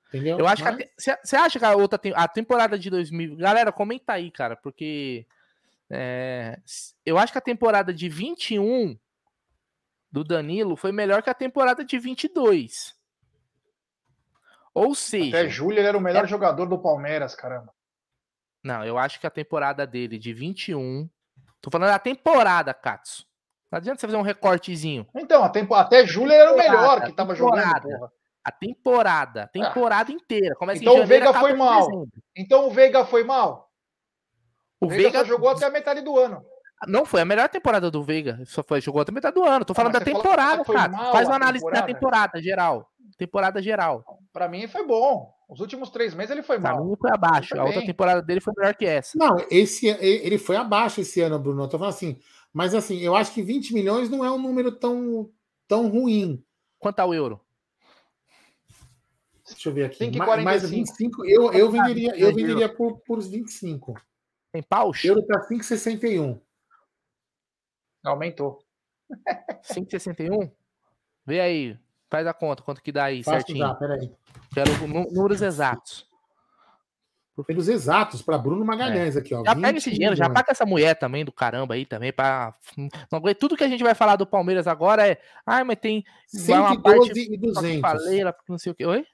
Entendeu? Eu acho mas... que você acha que a outra a temporada de 2000, galera, comenta aí, cara, porque é, eu acho que a temporada de 21 do Danilo foi melhor que a temporada de 22. Ou seja. Até julho ele era o melhor é... jogador do Palmeiras, caramba. Não, eu acho que a temporada dele de 21. Tô falando da temporada, Katsu. Não adianta você fazer um recortezinho. Então, tempo... até julho ele era o melhor que tava jogando. Porra. A temporada, temporada ah. inteira. Começa então janeiro, o Veiga foi mal. Então o Veiga foi mal. O, o Veiga, Veiga jogou até a metade do ano. Não foi a melhor temporada do Veiga. Só foi, jogou até a metade do ano. Tô falando da temporada, cara. Faz uma análise temporada. da temporada geral. Temporada geral. Para mim foi bom. Os últimos três meses ele foi mal. Mim foi abaixo. A outra temporada dele foi melhor que essa. Não, esse ele foi abaixo esse ano, Bruno. Eu tô falando assim. Mas assim, eu acho que 20 milhões não é um número tão, tão ruim. Quanto ao euro? Deixa eu ver aqui. Mais 25, eu, eu venderia, eu venderia por, por 25. Tem pauxa? Euro tá 5,61. Aumentou. 5,61? Vê aí. Faz a conta, quanto que dá aí, Faço certinho. Já, peraí. Quero números exatos. Pelos exatos, para Bruno Magalhães é. aqui, ó. Já pega esse dinheiro, já paga essa mulher também do caramba aí também, para Tudo que a gente vai falar do Palmeiras agora é. Ai, mas tem. 112 e 200. Faleira, não sei o que. Oi?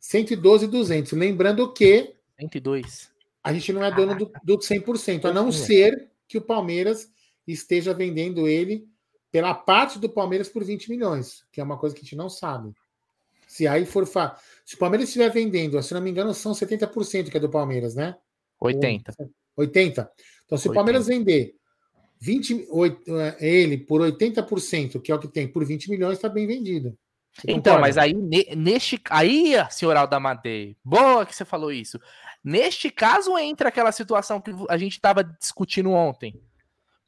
112 e 200. Lembrando que. 102. A gente não é dono do, do 100%, a não ser que o Palmeiras esteja vendendo ele pela parte do Palmeiras por 20 milhões, que é uma coisa que a gente não sabe. Se aí for. Fa... Se o Palmeiras estiver vendendo, se não me engano, são 70% que é do Palmeiras, né? 80. 80. Então, se 80. o Palmeiras vender 20, 8, é, ele por 80%, que é o que tem, por 20 milhões, está bem vendido. Você então, concorda? mas aí, neste. Aí, senhor Aldamadei, boa que você falou isso. Neste caso, entra aquela situação que a gente estava discutindo ontem.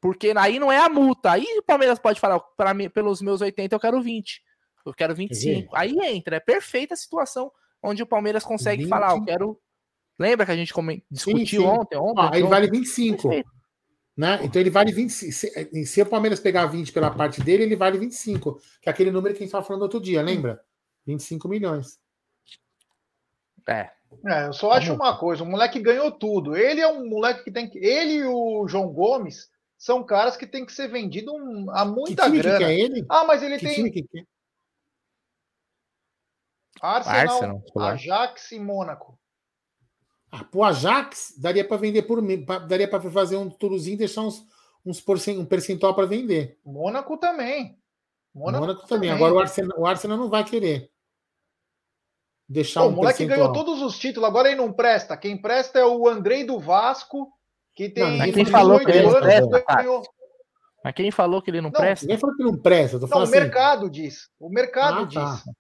Porque aí não é a multa. Aí o Palmeiras pode falar, para mim, pelos meus 80 eu quero 20. Eu quero 25. Uhum. Aí entra, é perfeita a situação onde o Palmeiras consegue 20. falar, eu quero. Lembra que a gente discutiu sim, sim. ontem? ontem ah, ele vale 25. Né? Então ele vale 25. Se, se o Palmeiras pegar 20 pela parte dele, ele vale 25. Que é aquele número que a gente estava falando outro dia, lembra? 25 milhões. É. É, eu só acho uma coisa, o moleque ganhou tudo. Ele é um moleque que tem que. Ele e o João Gomes são caras que tem que ser vendido a muita que grana. Que é ele? Ah, mas ele que tem. Que que é? Arsenal, Arsenal Ajax e Mônaco. Ah, pro Ajax daria para vender por daria para fazer um turozinho e deixar uns, uns porcent, um percentual para vender. Mônaco também. Mônaco, Mônaco também. também. Agora o Arsenal, o Arsenal não vai querer deixar Pô, um O moleque percentual. ganhou todos os títulos, agora ele não presta. Quem presta é o Andrei do Vasco que tem não, quem falou que ele não presta, Mas quem falou que ele não, não presta? Ninguém falou que não presta. não, assim. o mercado diz. O mercado ah, tá. diz.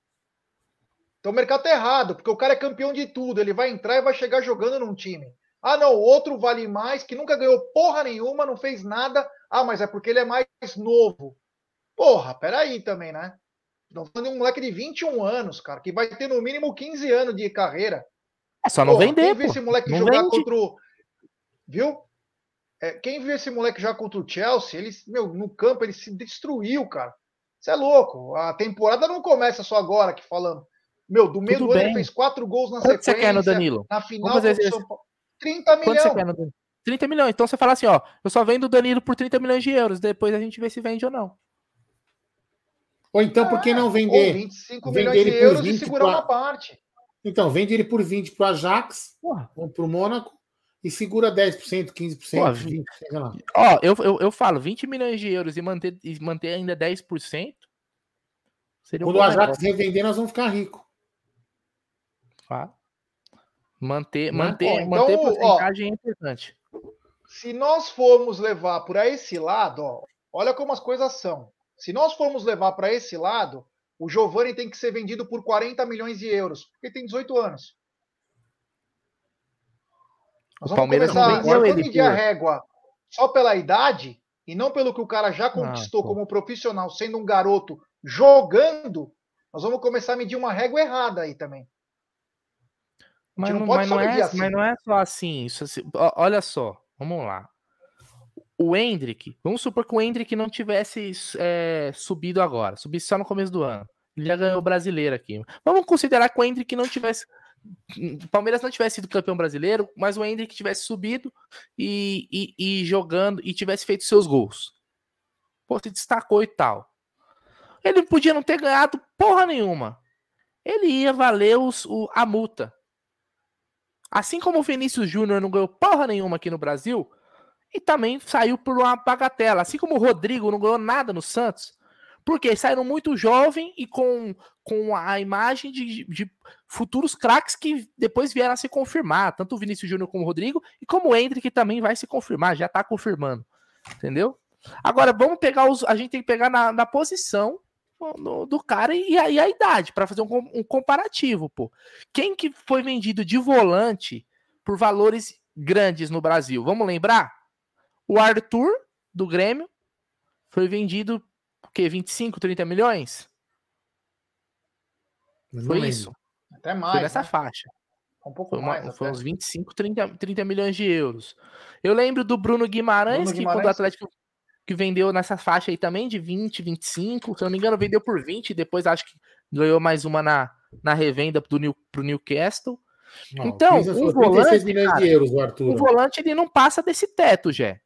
Então o mercado tá errado, porque o cara é campeão de tudo, ele vai entrar e vai chegar jogando num time. Ah, não, o outro vale mais, que nunca ganhou porra nenhuma, não fez nada. Ah, mas é porque ele é mais novo. Porra, peraí também, né? Estamos falando de um moleque de 21 anos, cara, que vai ter no mínimo 15 anos de carreira. É só não Porra, vender, Quem viu esse moleque não jogar vende. contra o... Viu? É, quem viu esse moleque jogar contra o Chelsea, ele, meu, no campo ele se destruiu, cara. Você é louco. A temporada não começa só agora aqui falando. Meu, do meio Tudo do bem. ano ele fez quatro gols na Quanto sequência. você quer no Danilo? Na final do São Paulo. 30 milhões. Quanto você quer no Danilo? 30 milhões. Então você fala assim, ó, eu só vendo o Danilo por 30 milhões de euros. Depois a gente vê se vende ou não. Ou então, por que não vender? Ou 25 vender milhões de euros e segurar uma parte. Então, vende ele por 20 para o Ajax, ou para o Mônaco, e segura 10%, 15%, Porra, 20%. Ó, eu, eu, eu falo, 20 milhões de euros e manter, e manter ainda 10%. Seria Quando um o Ajax revender, nós vamos ficar ricos. Ah. Manter, manter, ó, então, manter porcentagem ó, é importante. Se nós formos levar por esse lado, ó, olha como as coisas são. Se nós formos levar para esse lado, o Giovani tem que ser vendido por 40 milhões de euros, porque tem 18 anos. Nós o vamos Palmeiras começar não a medir a régua só pela idade e não pelo que o cara já ah, conquistou ah, como profissional, sendo um garoto jogando. Nós vamos começar a medir uma régua errada aí também. Mas não, mas, não é, assim. mas não é só assim. Isso, assim, olha só, vamos lá o Hendrick, vamos supor que o Hendrick não tivesse é, subido agora, subisse só no começo do ano. Ele já ganhou o brasileiro aqui. Vamos considerar que o Hendrick não tivesse. O Palmeiras não tivesse sido campeão brasileiro, mas o Hendrick tivesse subido e, e, e jogando e tivesse feito seus gols. Pô, se destacou e tal. Ele podia não ter ganhado porra nenhuma. Ele ia valer os, o, a multa. Assim como o Vinícius Júnior não ganhou porra nenhuma aqui no Brasil, e também saiu por uma bagatela. Assim como o Rodrigo não ganhou nada no Santos, porque saíram muito jovem e com, com a imagem de, de futuros craques que depois vieram a se confirmar, tanto o Vinícius Júnior como o Rodrigo, e como o Hendrick também vai se confirmar, já tá confirmando. Entendeu? Agora, vamos pegar os. A gente tem que pegar na, na posição do, do cara e e a idade, para fazer um, um comparativo, pô. Quem que foi vendido de volante por valores grandes no Brasil? Vamos lembrar? O Arthur, do Grêmio, foi vendido quê? 25, 30 milhões? foi isso. Até mais. Foi nessa né? faixa. Um pouco foi, uma, mais, foi uns 25, 30, 30 milhões de euros. Eu lembro do Bruno Guimarães, Bruno que Guimarães. quando o Atlético que vendeu nessa faixa aí também, de 20, 25, se eu não me engano, vendeu por 20, depois acho que ganhou mais uma na, na revenda pro, New, pro Newcastle. Não, então, o volante, cara, euros, o, o volante ele não passa desse teto, Jé.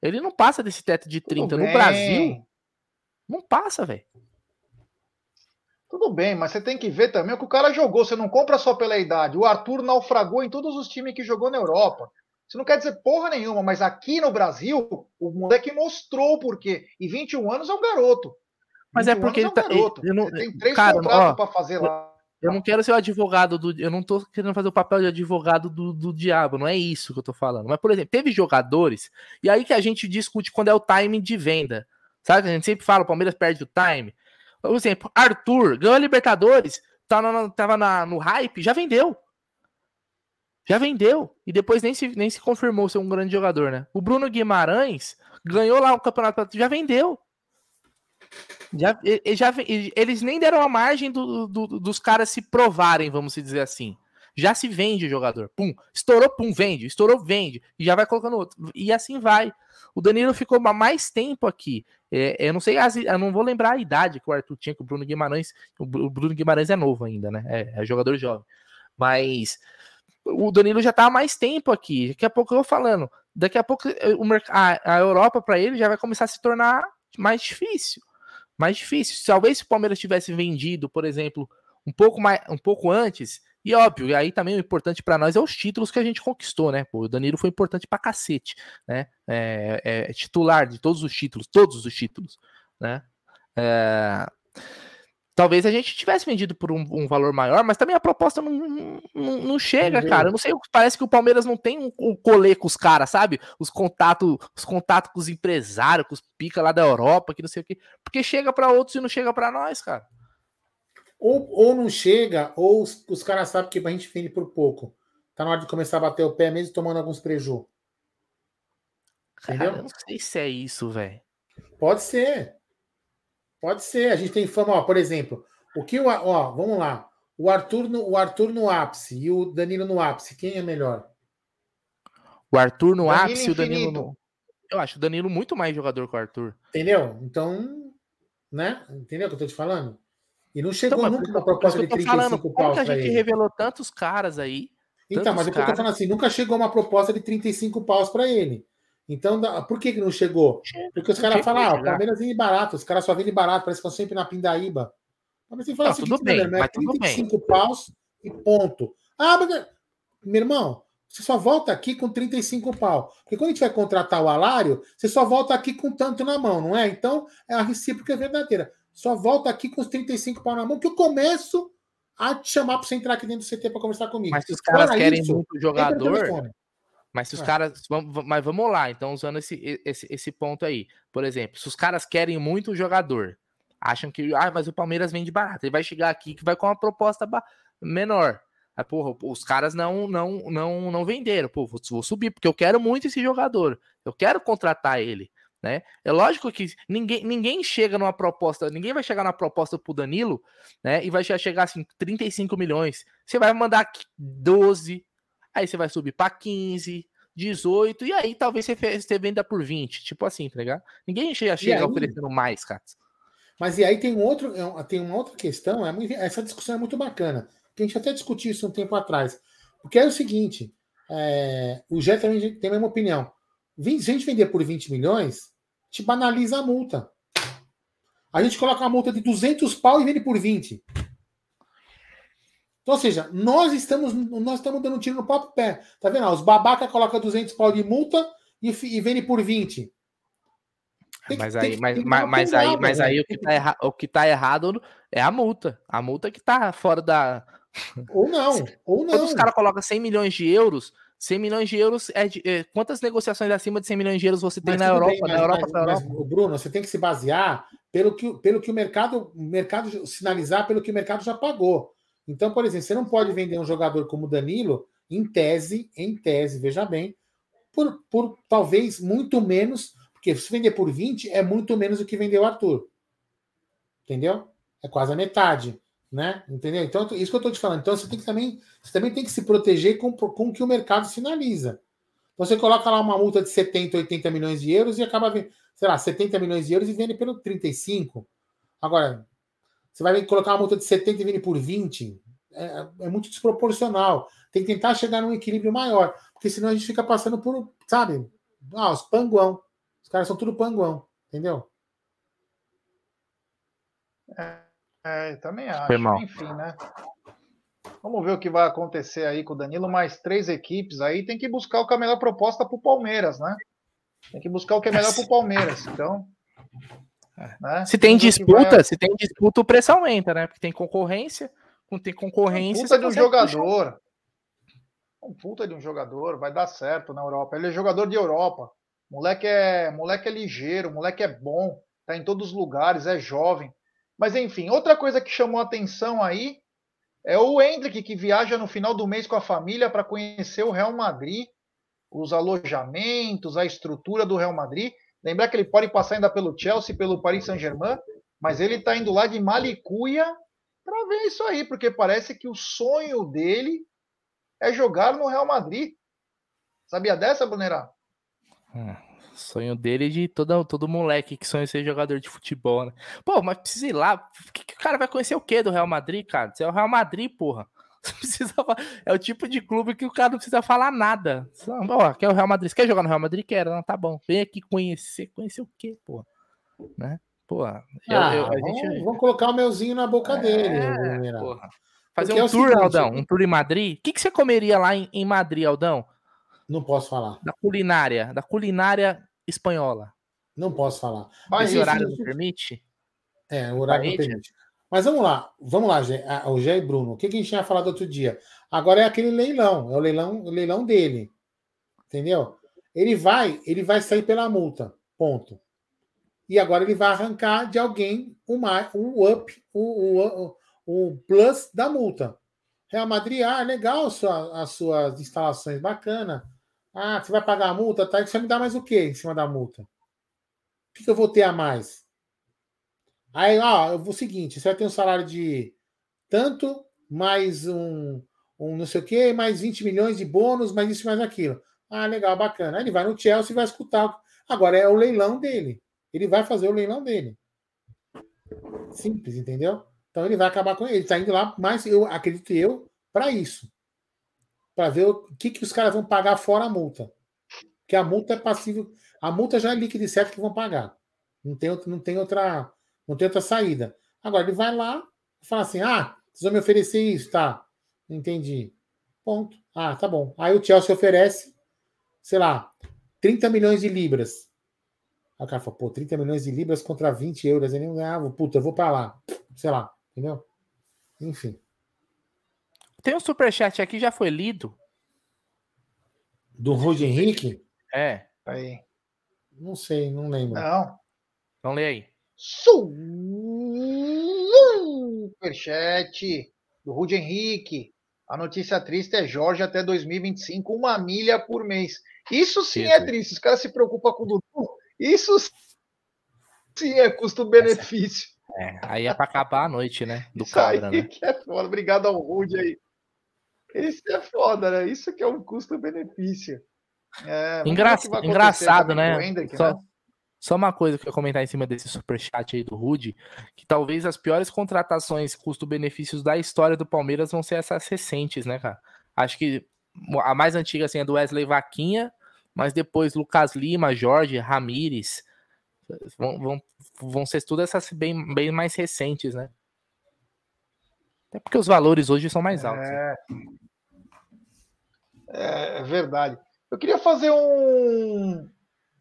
Ele não passa desse teto de 30. no Brasil, não passa, velho. Tudo bem, mas você tem que ver também o que o cara jogou. Você não compra só pela idade. O Arthur naufragou em todos os times que jogou na Europa. Isso não quer dizer porra nenhuma, mas aqui no Brasil, o moleque mostrou o porquê. E 21 anos é um garoto. Mas é porque ele é um tá. Ele, não, tem três cara, contratos para fazer lá. Eu não quero ser o advogado do. Eu não tô querendo fazer o papel de advogado do, do diabo, não é isso que eu tô falando. Mas, por exemplo, teve jogadores, e aí que a gente discute quando é o time de venda. Sabe? A gente sempre fala, o Palmeiras perde o time. Por exemplo, Arthur ganhou a Libertadores, tá no, tava na, no hype, já vendeu. Já vendeu. E depois nem se, nem se confirmou ser um grande jogador, né? O Bruno Guimarães ganhou lá o campeonato, já vendeu. Já, já, eles nem deram a margem do, do, dos caras se provarem, vamos dizer assim. Já se vende o jogador. Pum, estourou, pum, vende. Estourou, vende. E já vai colocando outro. E assim vai. O Danilo ficou mais tempo aqui. É, eu não sei, eu não vou lembrar a idade que o Arthur tinha, que o Bruno Guimarães. O Bruno Guimarães é novo ainda, né? É, é jogador jovem. Mas o Danilo já tá há mais tempo aqui. Daqui a pouco eu vou falando. Daqui a pouco eh, o, a, a Europa para ele já vai começar a se tornar mais difícil mais difícil. Talvez se o Palmeiras tivesse vendido, por exemplo, um pouco mais, um pouco antes, e óbvio, e aí também o importante para nós é os títulos que a gente conquistou, né? Pô, o Danilo foi importante para cacete, né? É, é, titular de todos os títulos, todos os títulos, né? É, talvez a gente tivesse vendido por um, um, valor maior, mas também a proposta não, não, não chega, uhum. cara. Eu não sei, parece que o Palmeiras não tem um, um colê com os caras, sabe? Os contatos, os contatos com os empresários, com os pica lá da Europa, que não sei o quê. Porque chega para outros e não chega para nós, cara. Ou, ou não chega, ou os, os caras sabem que a gente vende por pouco. Tá na hora de começar a bater o pé mesmo tomando alguns preju. Entendeu? Cara, eu não sei se é isso, velho. Pode ser. Pode ser. A gente tem fama, ó, por exemplo, o que o. Ó, vamos lá. O Arthur, no, o Arthur no ápice e o Danilo no ápice, quem é melhor? O Arthur no Danilo ápice e o Danilo no. Eu acho o Danilo muito mais jogador que o Arthur. Entendeu? Então, né? Entendeu o que eu tô te falando? E não chegou então, nunca uma proposta de 35 falando, paus como que a gente ele. revelou tantos caras aí. Então, mas eu tô falando assim, nunca chegou uma proposta de 35 paus para ele. Então, por que, que não chegou? Porque os caras falam, ah, o Palmeiras vende barato, os caras só vendem barato, parece que estão sempre na Pindaíba. Mas você fala não, tudo bem, mas 35 bem. paus e ponto. Ah, mas, meu irmão, você só volta aqui com 35 pau. Porque quando a gente vai contratar o alário, você só volta aqui com tanto na mão, não é? Então, é a recíproca verdadeira. Só volta aqui com os 35 pau na mão que eu começo a te chamar para você entrar aqui dentro do CT para conversar comigo. Mas se os caras Fora querem isso, muito jogador. Mas se os é. caras. Mas vamos lá, então, usando esse, esse, esse ponto aí. Por exemplo, se os caras querem muito jogador, acham que. Ah, mas o Palmeiras vende barato. Ele vai chegar aqui que vai com uma proposta menor. Aí, porra, os caras não não não não venderam. Pô, vou, vou subir, porque eu quero muito esse jogador. Eu quero contratar ele. Né? É lógico que ninguém, ninguém chega numa proposta, ninguém vai chegar na proposta pro Danilo, né? E vai chegar assim, 35 milhões. Você vai mandar 12, aí você vai subir para 15, 18, e aí talvez você, você venda por 20, tipo assim, tá ligado? Ninguém chega, chega aí, oferecendo mais, cara. Mas e aí tem um outro, é tem uma outra questão, é, essa discussão é muito bacana, que a gente até discutiu isso um tempo atrás. Porque é o seguinte, é, o Jé também tem a mesma opinião. Se a gente vender por 20 milhões, te banaliza a multa. A gente coloca uma multa de 200 pau e vende por 20. Então, ou seja, nós estamos, nós estamos dando um tiro no próprio pé. Tá vendo? Os babaca colocam 200 pau de multa e, e vende por 20. Tem mas, aí, mas, mas, mas aí, mas né? aí o que, tá erra, o que tá errado é a multa. A multa que tá fora da. Ou não, ou não. Quando os caras colocam 100 milhões de euros, 100 milhões de euros é, de, é, quantas negociações acima de 100 milhões de euros você tem na Europa, bem, mas, na Europa, mas, Europa? Mas, Bruno, você tem que se basear pelo que, pelo que o mercado, o mercado sinalizar pelo que o mercado já pagou. Então, por exemplo, você não pode vender um jogador como Danilo em tese, em tese, veja bem, por, por talvez muito menos, porque se vender por 20 é muito menos do que vendeu o Arthur. Entendeu? É quase a metade né? Entendeu? Então, isso que eu estou te falando. Então, você tem que também, você também tem que se proteger com, com o que o mercado sinaliza. Então, você coloca lá uma multa de 70, 80 milhões de euros e acaba, sei lá, 70 milhões de euros e vende pelo 35. Agora, você vai colocar uma multa de 70 e vende por 20. É, é muito desproporcional. Tem que tentar chegar num equilíbrio maior, porque senão a gente fica passando por, sabe, ah, os panguão. Os caras são tudo panguão, entendeu? É. É, também acho. Foi mal. Enfim, né? Vamos ver o que vai acontecer aí com o Danilo. Mais três equipes aí. Tem que buscar o que é a melhor proposta para o Palmeiras, né? Tem que buscar o que é melhor para o Palmeiras. Então. Né? Se tem disputa, vai... se tem disputa, o preço aumenta, né? Porque tem concorrência. Quando tem concorrência. Puta de um jogador. Puxar. Um puta de um jogador, vai dar certo na Europa. Ele é jogador de Europa. Moleque é, moleque é ligeiro, moleque é bom, tá em todos os lugares, é jovem. Mas enfim, outra coisa que chamou atenção aí é o Hendrick, que viaja no final do mês com a família para conhecer o Real Madrid, os alojamentos, a estrutura do Real Madrid. Lembrar que ele pode passar ainda pelo Chelsea, pelo Paris Saint-Germain, mas ele está indo lá de Malicuia para ver isso aí, porque parece que o sonho dele é jogar no Real Madrid. Sabia dessa, Brunerá? Hum, Sonho dele é de todo, todo moleque que sonha ser jogador de futebol, né? Pô, mas precisa ir lá. Que, que o cara vai conhecer o quê do Real Madrid, cara? Você é o Real Madrid, porra. Precisa, é o tipo de clube que o cara não precisa falar nada. Ó, quer o Real Madrid? Você quer jogar no Real Madrid? Quero. Não, tá bom. Vem aqui conhecer. Conhecer o quê, porra? Né? Porra. Eu, ah, eu, vamos, gente... vamos, colocar o meuzinho na boca é, dele. Porra. Fazer Porque um é tour, seguinte, Aldão. Um tour em Madrid. O que, que você comeria lá em, em Madrid, Aldão? Não posso falar. Da culinária, da culinária espanhola. Não posso falar. Mas esse horário não permite? É, o horário não permite. Mas vamos lá, vamos lá, o Gé e Bruno. O que, a gente tinha falado outro dia? Agora é aquele leilão, é o leilão, o leilão dele. Entendeu? Ele vai, ele vai sair pela multa. Ponto. E agora ele vai arrancar de alguém um, um up, um, um, o plus da multa. Real Madrid, ah, legal sua, as suas instalações, bacana. Ah, você vai pagar a multa, tá? Você vai me dar mais o quê em cima da multa? O que, que eu vou ter a mais? Aí, ó, eu vou o seguinte: você vai ter um salário de tanto, mais um, um não sei o quê, mais 20 milhões de bônus, mais isso, mais aquilo. Ah, legal, bacana. Aí ele vai no Chelsea e vai escutar. Agora é o leilão dele. Ele vai fazer o leilão dele. Simples, entendeu? Então ele vai acabar com ele. Ele está indo lá, mas eu acredito eu, para isso. Para ver o que, que os caras vão pagar fora a multa. Que a multa é passível. A multa já é líquida e certo que vão pagar. Não tem, não tem outra não tem outra saída. Agora ele vai lá e fala assim: ah, vocês vão me oferecer isso, tá? Entendi. Ponto. Ah, tá bom. Aí o Chelsea oferece, sei lá, 30 milhões de libras. Aí o cara fala, pô, 30 milhões de libras contra 20 euros. Ele não ganhava, puta, eu vou para lá. Sei lá, entendeu? Enfim. Tem um superchat aqui, já foi lido. Do Roger Henrique? É. Aí. Não sei, não lembro. Não. Então lê aí. Superchat do Rude Henrique. A notícia triste é Jorge até 2025, uma milha por mês. Isso sim é triste. Os caras se preocupam com o Dudu. Isso sim é custo-benefício. É, aí é para acabar a noite, né? Do Isso cabra, aí né? que é foda. Obrigado ao Rude aí. Isso é foda, né? Isso que é um custo-benefício. É, Engra... Engraçado, né? Hendrick, Só... né? Só uma coisa que eu comentar em cima desse superchat aí do Rude, que talvez as piores contratações custo-benefícios da história do Palmeiras vão ser essas recentes, né, cara? Acho que a mais antiga assim é do Wesley Vaquinha, mas depois Lucas Lima, Jorge, Ramires, vão, vão, vão ser todas essas bem, bem mais recentes, né? Até porque os valores hoje são mais altos. É, né? é verdade. Eu queria fazer um,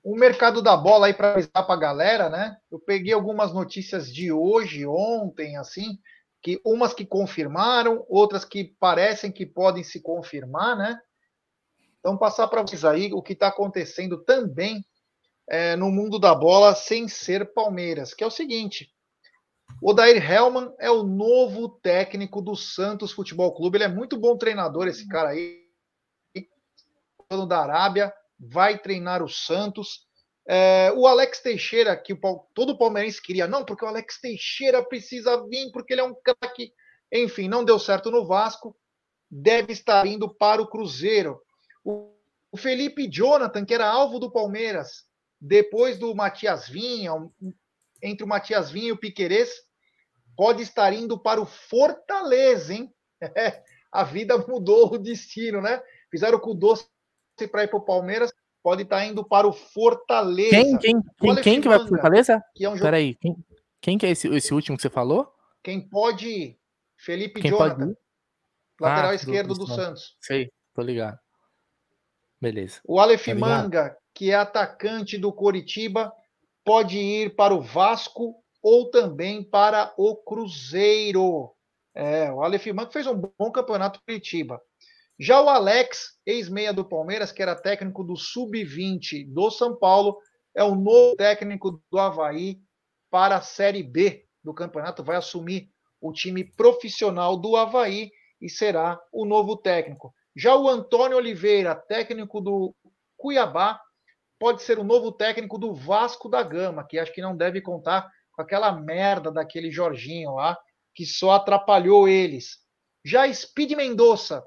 o mercado da bola aí para avisar para a galera, né? Eu peguei algumas notícias de hoje, ontem, assim, que umas que confirmaram, outras que parecem que podem se confirmar, né? Então, passar para vocês aí o que está acontecendo também é, no mundo da bola sem ser Palmeiras, que é o seguinte: o Dair Hellman é o novo técnico do Santos Futebol Clube. Ele é muito bom treinador, esse cara aí, da Arábia vai treinar o Santos. É, o Alex Teixeira, que o, todo palmeirense queria, não, porque o Alex Teixeira precisa vir, porque ele é um craque. Enfim, não deu certo no Vasco, deve estar indo para o Cruzeiro. O, o Felipe Jonathan, que era alvo do Palmeiras, depois do Matias Vinha, entre o Matias Vinha e o Piquerez, pode estar indo para o Fortaleza, hein? É, a vida mudou o destino, né? Fizeram com o doce para ir para o Palmeiras, pode estar indo para o Fortaleza. Quem, quem, quem, quem que vai para o Fortaleza? Que é um. Peraí, quem, quem que é esse, esse último que você falou? Quem pode ir? Felipe quem Jonathan, pode lateral ah, esquerdo do, do, Santos. Sei, tô ligado. Beleza. O Aleph tá Manga, que é atacante do Coritiba, pode ir para o Vasco ou também para o Cruzeiro. É, o Aleph Manga fez um bom campeonato Curitiba. Já o Alex, ex-meia do Palmeiras, que era técnico do Sub-20 do São Paulo, é o novo técnico do Havaí para a Série B do campeonato, vai assumir o time profissional do Havaí e será o novo técnico. Já o Antônio Oliveira, técnico do Cuiabá, pode ser o novo técnico do Vasco da Gama, que acho que não deve contar com aquela merda daquele Jorginho lá, que só atrapalhou eles. Já Speed Mendonça,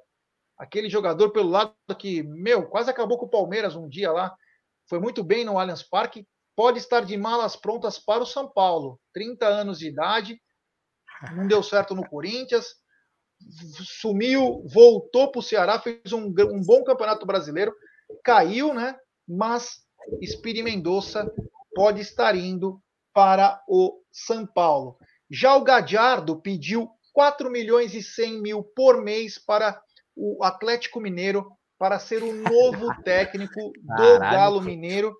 aquele jogador pelo lado que, meu, quase acabou com o Palmeiras um dia lá, foi muito bem no Allianz Parque, pode estar de malas prontas para o São Paulo. 30 anos de idade, não deu certo no Corinthians, sumiu, voltou para o Ceará, fez um, um, bom campeonato brasileiro, caiu, né? Mas Espírito Mendonça pode estar indo para o São Paulo. Já o Gadiardo pediu 4 milhões e 100 mil por mês para o Atlético Mineiro para ser o novo técnico do Galo Mineiro.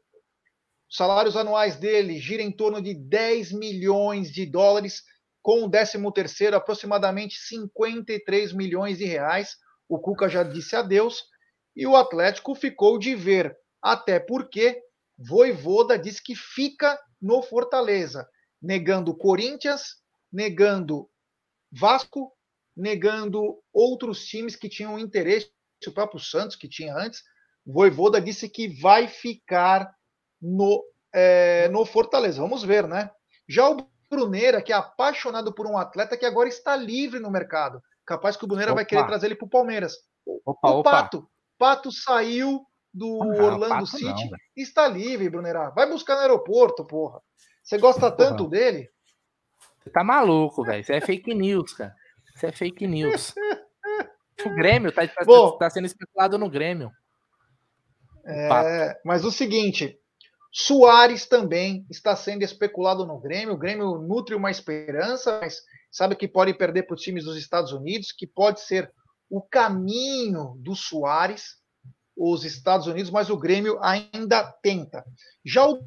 Os salários anuais dele giram em torno de 10 milhões de dólares, com o 13º aproximadamente 53 milhões de reais. O Cuca já disse adeus e o Atlético ficou de ver, até porque Voivoda disse que fica no Fortaleza, negando Corinthians, negando Vasco negando outros times que tinham interesse, o próprio Santos, que tinha antes. Voivoda disse que vai ficar no, é, no Fortaleza. Vamos ver, né? Já o Bruneira, que é apaixonado por um atleta que agora está livre no mercado. Capaz que o Bruneira opa. vai querer trazer ele para o Palmeiras. Opa, o Pato. Pato saiu do não, Orlando City. Não, está livre, Bruneira. Vai buscar no aeroporto, porra. Você gosta tanto dele? Você tá maluco, velho. Isso é fake news, cara. Isso é fake news. o Grêmio tá, tá, Bom, tá sendo especulado no Grêmio. É, mas o seguinte, Soares também está sendo especulado no Grêmio. O Grêmio nutre uma esperança, mas sabe que pode perder para os times dos Estados Unidos, que pode ser o caminho do Soares, os Estados Unidos, mas o Grêmio ainda tenta. Já o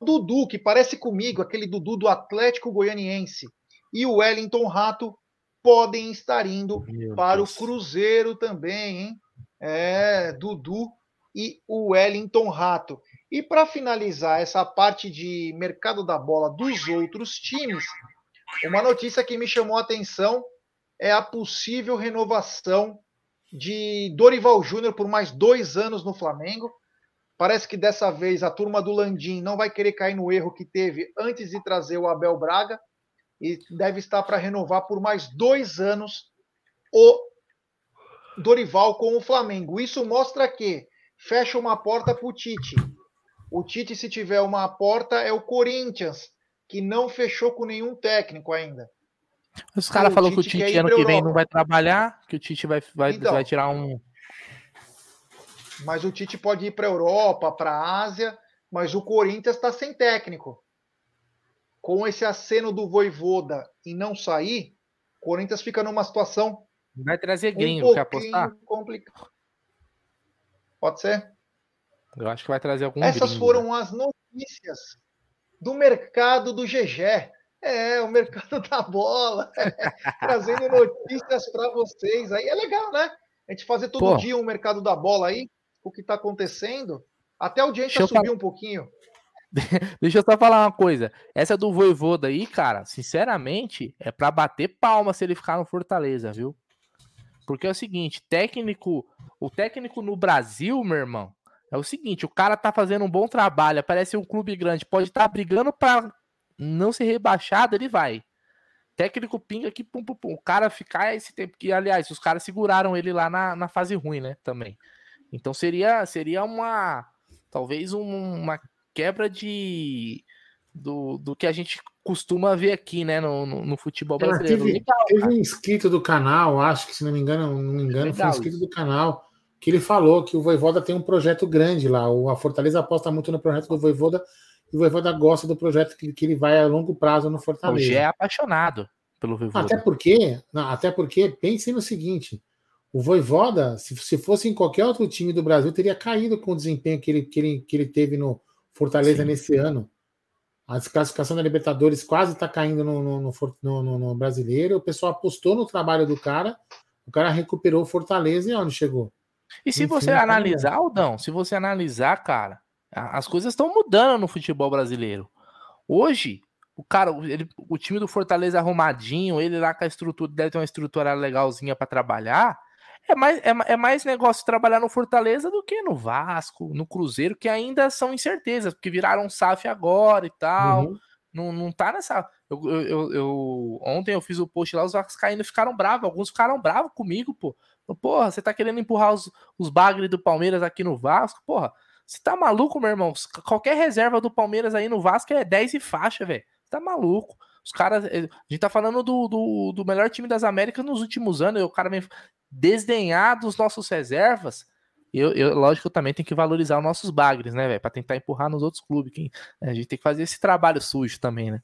Dudu, que parece comigo, aquele Dudu do Atlético Goianiense, e o Wellington Rato podem estar indo Meu para Deus. o Cruzeiro também, hein? É, Dudu e o Wellington Rato. E para finalizar essa parte de mercado da bola dos outros times, uma notícia que me chamou a atenção é a possível renovação de Dorival Júnior por mais dois anos no Flamengo. Parece que dessa vez a turma do Landim não vai querer cair no erro que teve antes de trazer o Abel Braga e deve estar para renovar por mais dois anos o Dorival com o Flamengo. Isso mostra que fecha uma porta para o Tite. O Tite, se tiver uma porta, é o Corinthians, que não fechou com nenhum técnico ainda. Os caras falaram que o Tite ano que vem não vai trabalhar, que o Tite vai, vai, então, vai tirar um. Mas o Tite pode ir para a Europa, para a Ásia, mas o Corinthians está sem técnico. Com esse aceno do Voivoda e não sair, o Corinthians fica numa situação. Vai trazer gringo, um quer apostar? Complicado. Pode ser? Eu acho que vai trazer algum. Essas gringo, foram as notícias do mercado do GG. É, o mercado da bola. Trazendo notícias para vocês. Aí é legal, né? A gente fazer todo Pô. dia um mercado da bola aí, o que está acontecendo. Até a audiência subiu um pouquinho. Deixa eu só falar uma coisa. Essa do Voivoda aí, cara, sinceramente, é para bater palma se ele ficar no Fortaleza, viu? Porque é o seguinte, técnico, o técnico no Brasil, meu irmão, é o seguinte, o cara tá fazendo um bom trabalho, parece um clube grande, pode estar tá brigando para não ser rebaixado, ele vai. Técnico pinga aqui, pum, pum, pum. O cara ficar esse tempo que, aliás, os caras seguraram ele lá na, na fase ruim, né? Também. Então seria, seria uma, talvez um, uma quebra de do, do que a gente costuma ver aqui, né, no, no, no futebol brasileiro. Teve, Legal, teve um inscrito do canal, acho que se não me engano, não me engano, Legal, foi um inscrito isso. do canal que ele falou que o Voivoda tem um projeto grande lá. O, a Fortaleza aposta muito no projeto do Voivoda o Voivoda gosta do projeto que, que ele vai a longo prazo no Fortaleza. O Gé é apaixonado pelo Voivoda. Até porque, não, até porque, pense no seguinte, o Voivoda, se, se fosse em qualquer outro time do Brasil, teria caído com o desempenho que ele, que ele, que ele teve no Fortaleza Sim. nesse ano. A desclassificação da Libertadores quase está caindo no, no, no, no, brasileiro. O pessoal apostou no trabalho do cara, o cara recuperou o Fortaleza e onde chegou? E se Enfim, você tá analisar, Aldão, se você analisar, cara, as coisas estão mudando no futebol brasileiro. Hoje, o cara, ele, o time do Fortaleza arrumadinho, ele lá com a estrutura, deve ter uma estrutura legalzinha para trabalhar. É mais, é, é, mais negócio trabalhar no Fortaleza do que no Vasco, no Cruzeiro, que ainda são incertezas, porque viraram SAF agora e tal. Uhum. Não, não tá nessa. Eu, eu, eu, ontem eu fiz o post lá, os Vascaínos ficaram bravos, alguns ficaram bravos comigo, pô. Porra, você tá querendo empurrar os, os bagres do Palmeiras aqui no Vasco? Porra, você tá maluco, meu irmão? Qualquer reserva do Palmeiras aí no Vasco é 10 e faixa, velho. Tá maluco. Os caras. Eh, a gente tá falando do, do, do, melhor time das Américas nos últimos anos. E o cara vem desdenhar dos nossos reservas. Eu, eu, lógico, eu também tenho que valorizar os nossos bagres, né, velho? Pra tentar empurrar nos outros clubes. Que, a gente tem que fazer esse trabalho sujo também, né?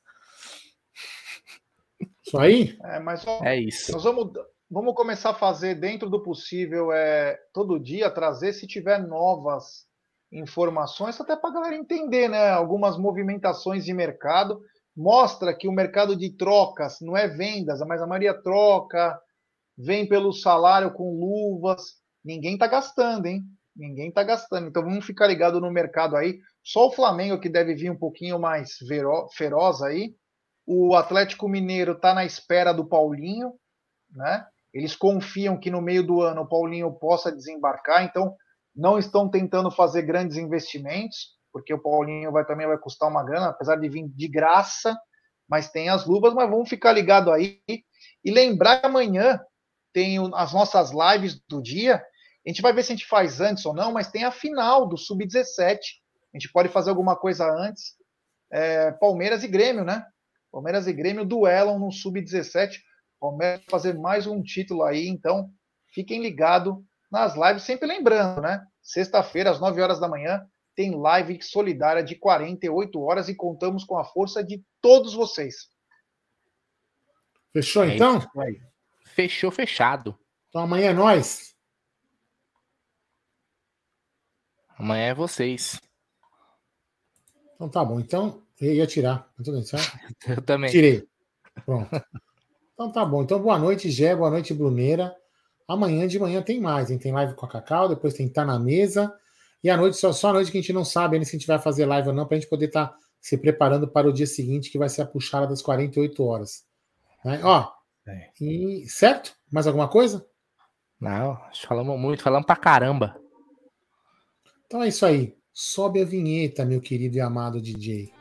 Isso aí? É, mas ó, é isso. Nós vamos, vamos começar a fazer dentro do possível, é, todo dia, trazer, se tiver novas informações, até para a galera entender, né? Algumas movimentações de mercado. Mostra que o mercado de trocas não é vendas, mas a maioria troca, vem pelo salário com luvas. Ninguém está gastando, hein? Ninguém está gastando. Então vamos ficar ligado no mercado aí. Só o Flamengo que deve vir um pouquinho mais feroz aí. O Atlético Mineiro está na espera do Paulinho né? Eles confiam que no meio do ano o Paulinho possa desembarcar, então não estão tentando fazer grandes investimentos, porque o Paulinho vai também vai custar uma grana, apesar de vir de graça, mas tem as luvas, mas vamos ficar ligado aí e lembrar que amanhã tem as nossas lives do dia. A gente vai ver se a gente faz antes ou não, mas tem a final do Sub-17. A gente pode fazer alguma coisa antes. É, Palmeiras e Grêmio, né? Palmeiras e Grêmio duelam no Sub-17. Palmeiras fazer mais um título aí, então fiquem ligados nas lives, sempre lembrando, né? Sexta-feira, às 9 horas da manhã, tem live solidária de 48 horas e contamos com a força de todos vocês. Fechou é então? Fechou, fechado. Então amanhã é nós. Amanhã é vocês. Então tá bom. Então, eu ia tirar. Eu também. Tirei. Pronto. Então tá bom. Então boa noite, Gé. Boa noite, Bruneira. Amanhã de manhã tem mais, hein? Tem live com a Cacau, depois tem Tá na Mesa. E à noite, só, só à noite que a gente não sabe ainda se a gente vai fazer live ou não, para a gente poder estar tá se preparando para o dia seguinte, que vai ser a puxada das 48 horas. Né? Ó, é. e, certo? Mais alguma coisa? Não, falamos muito, falamos pra caramba. Então é isso aí. Sobe a vinheta, meu querido e amado DJ.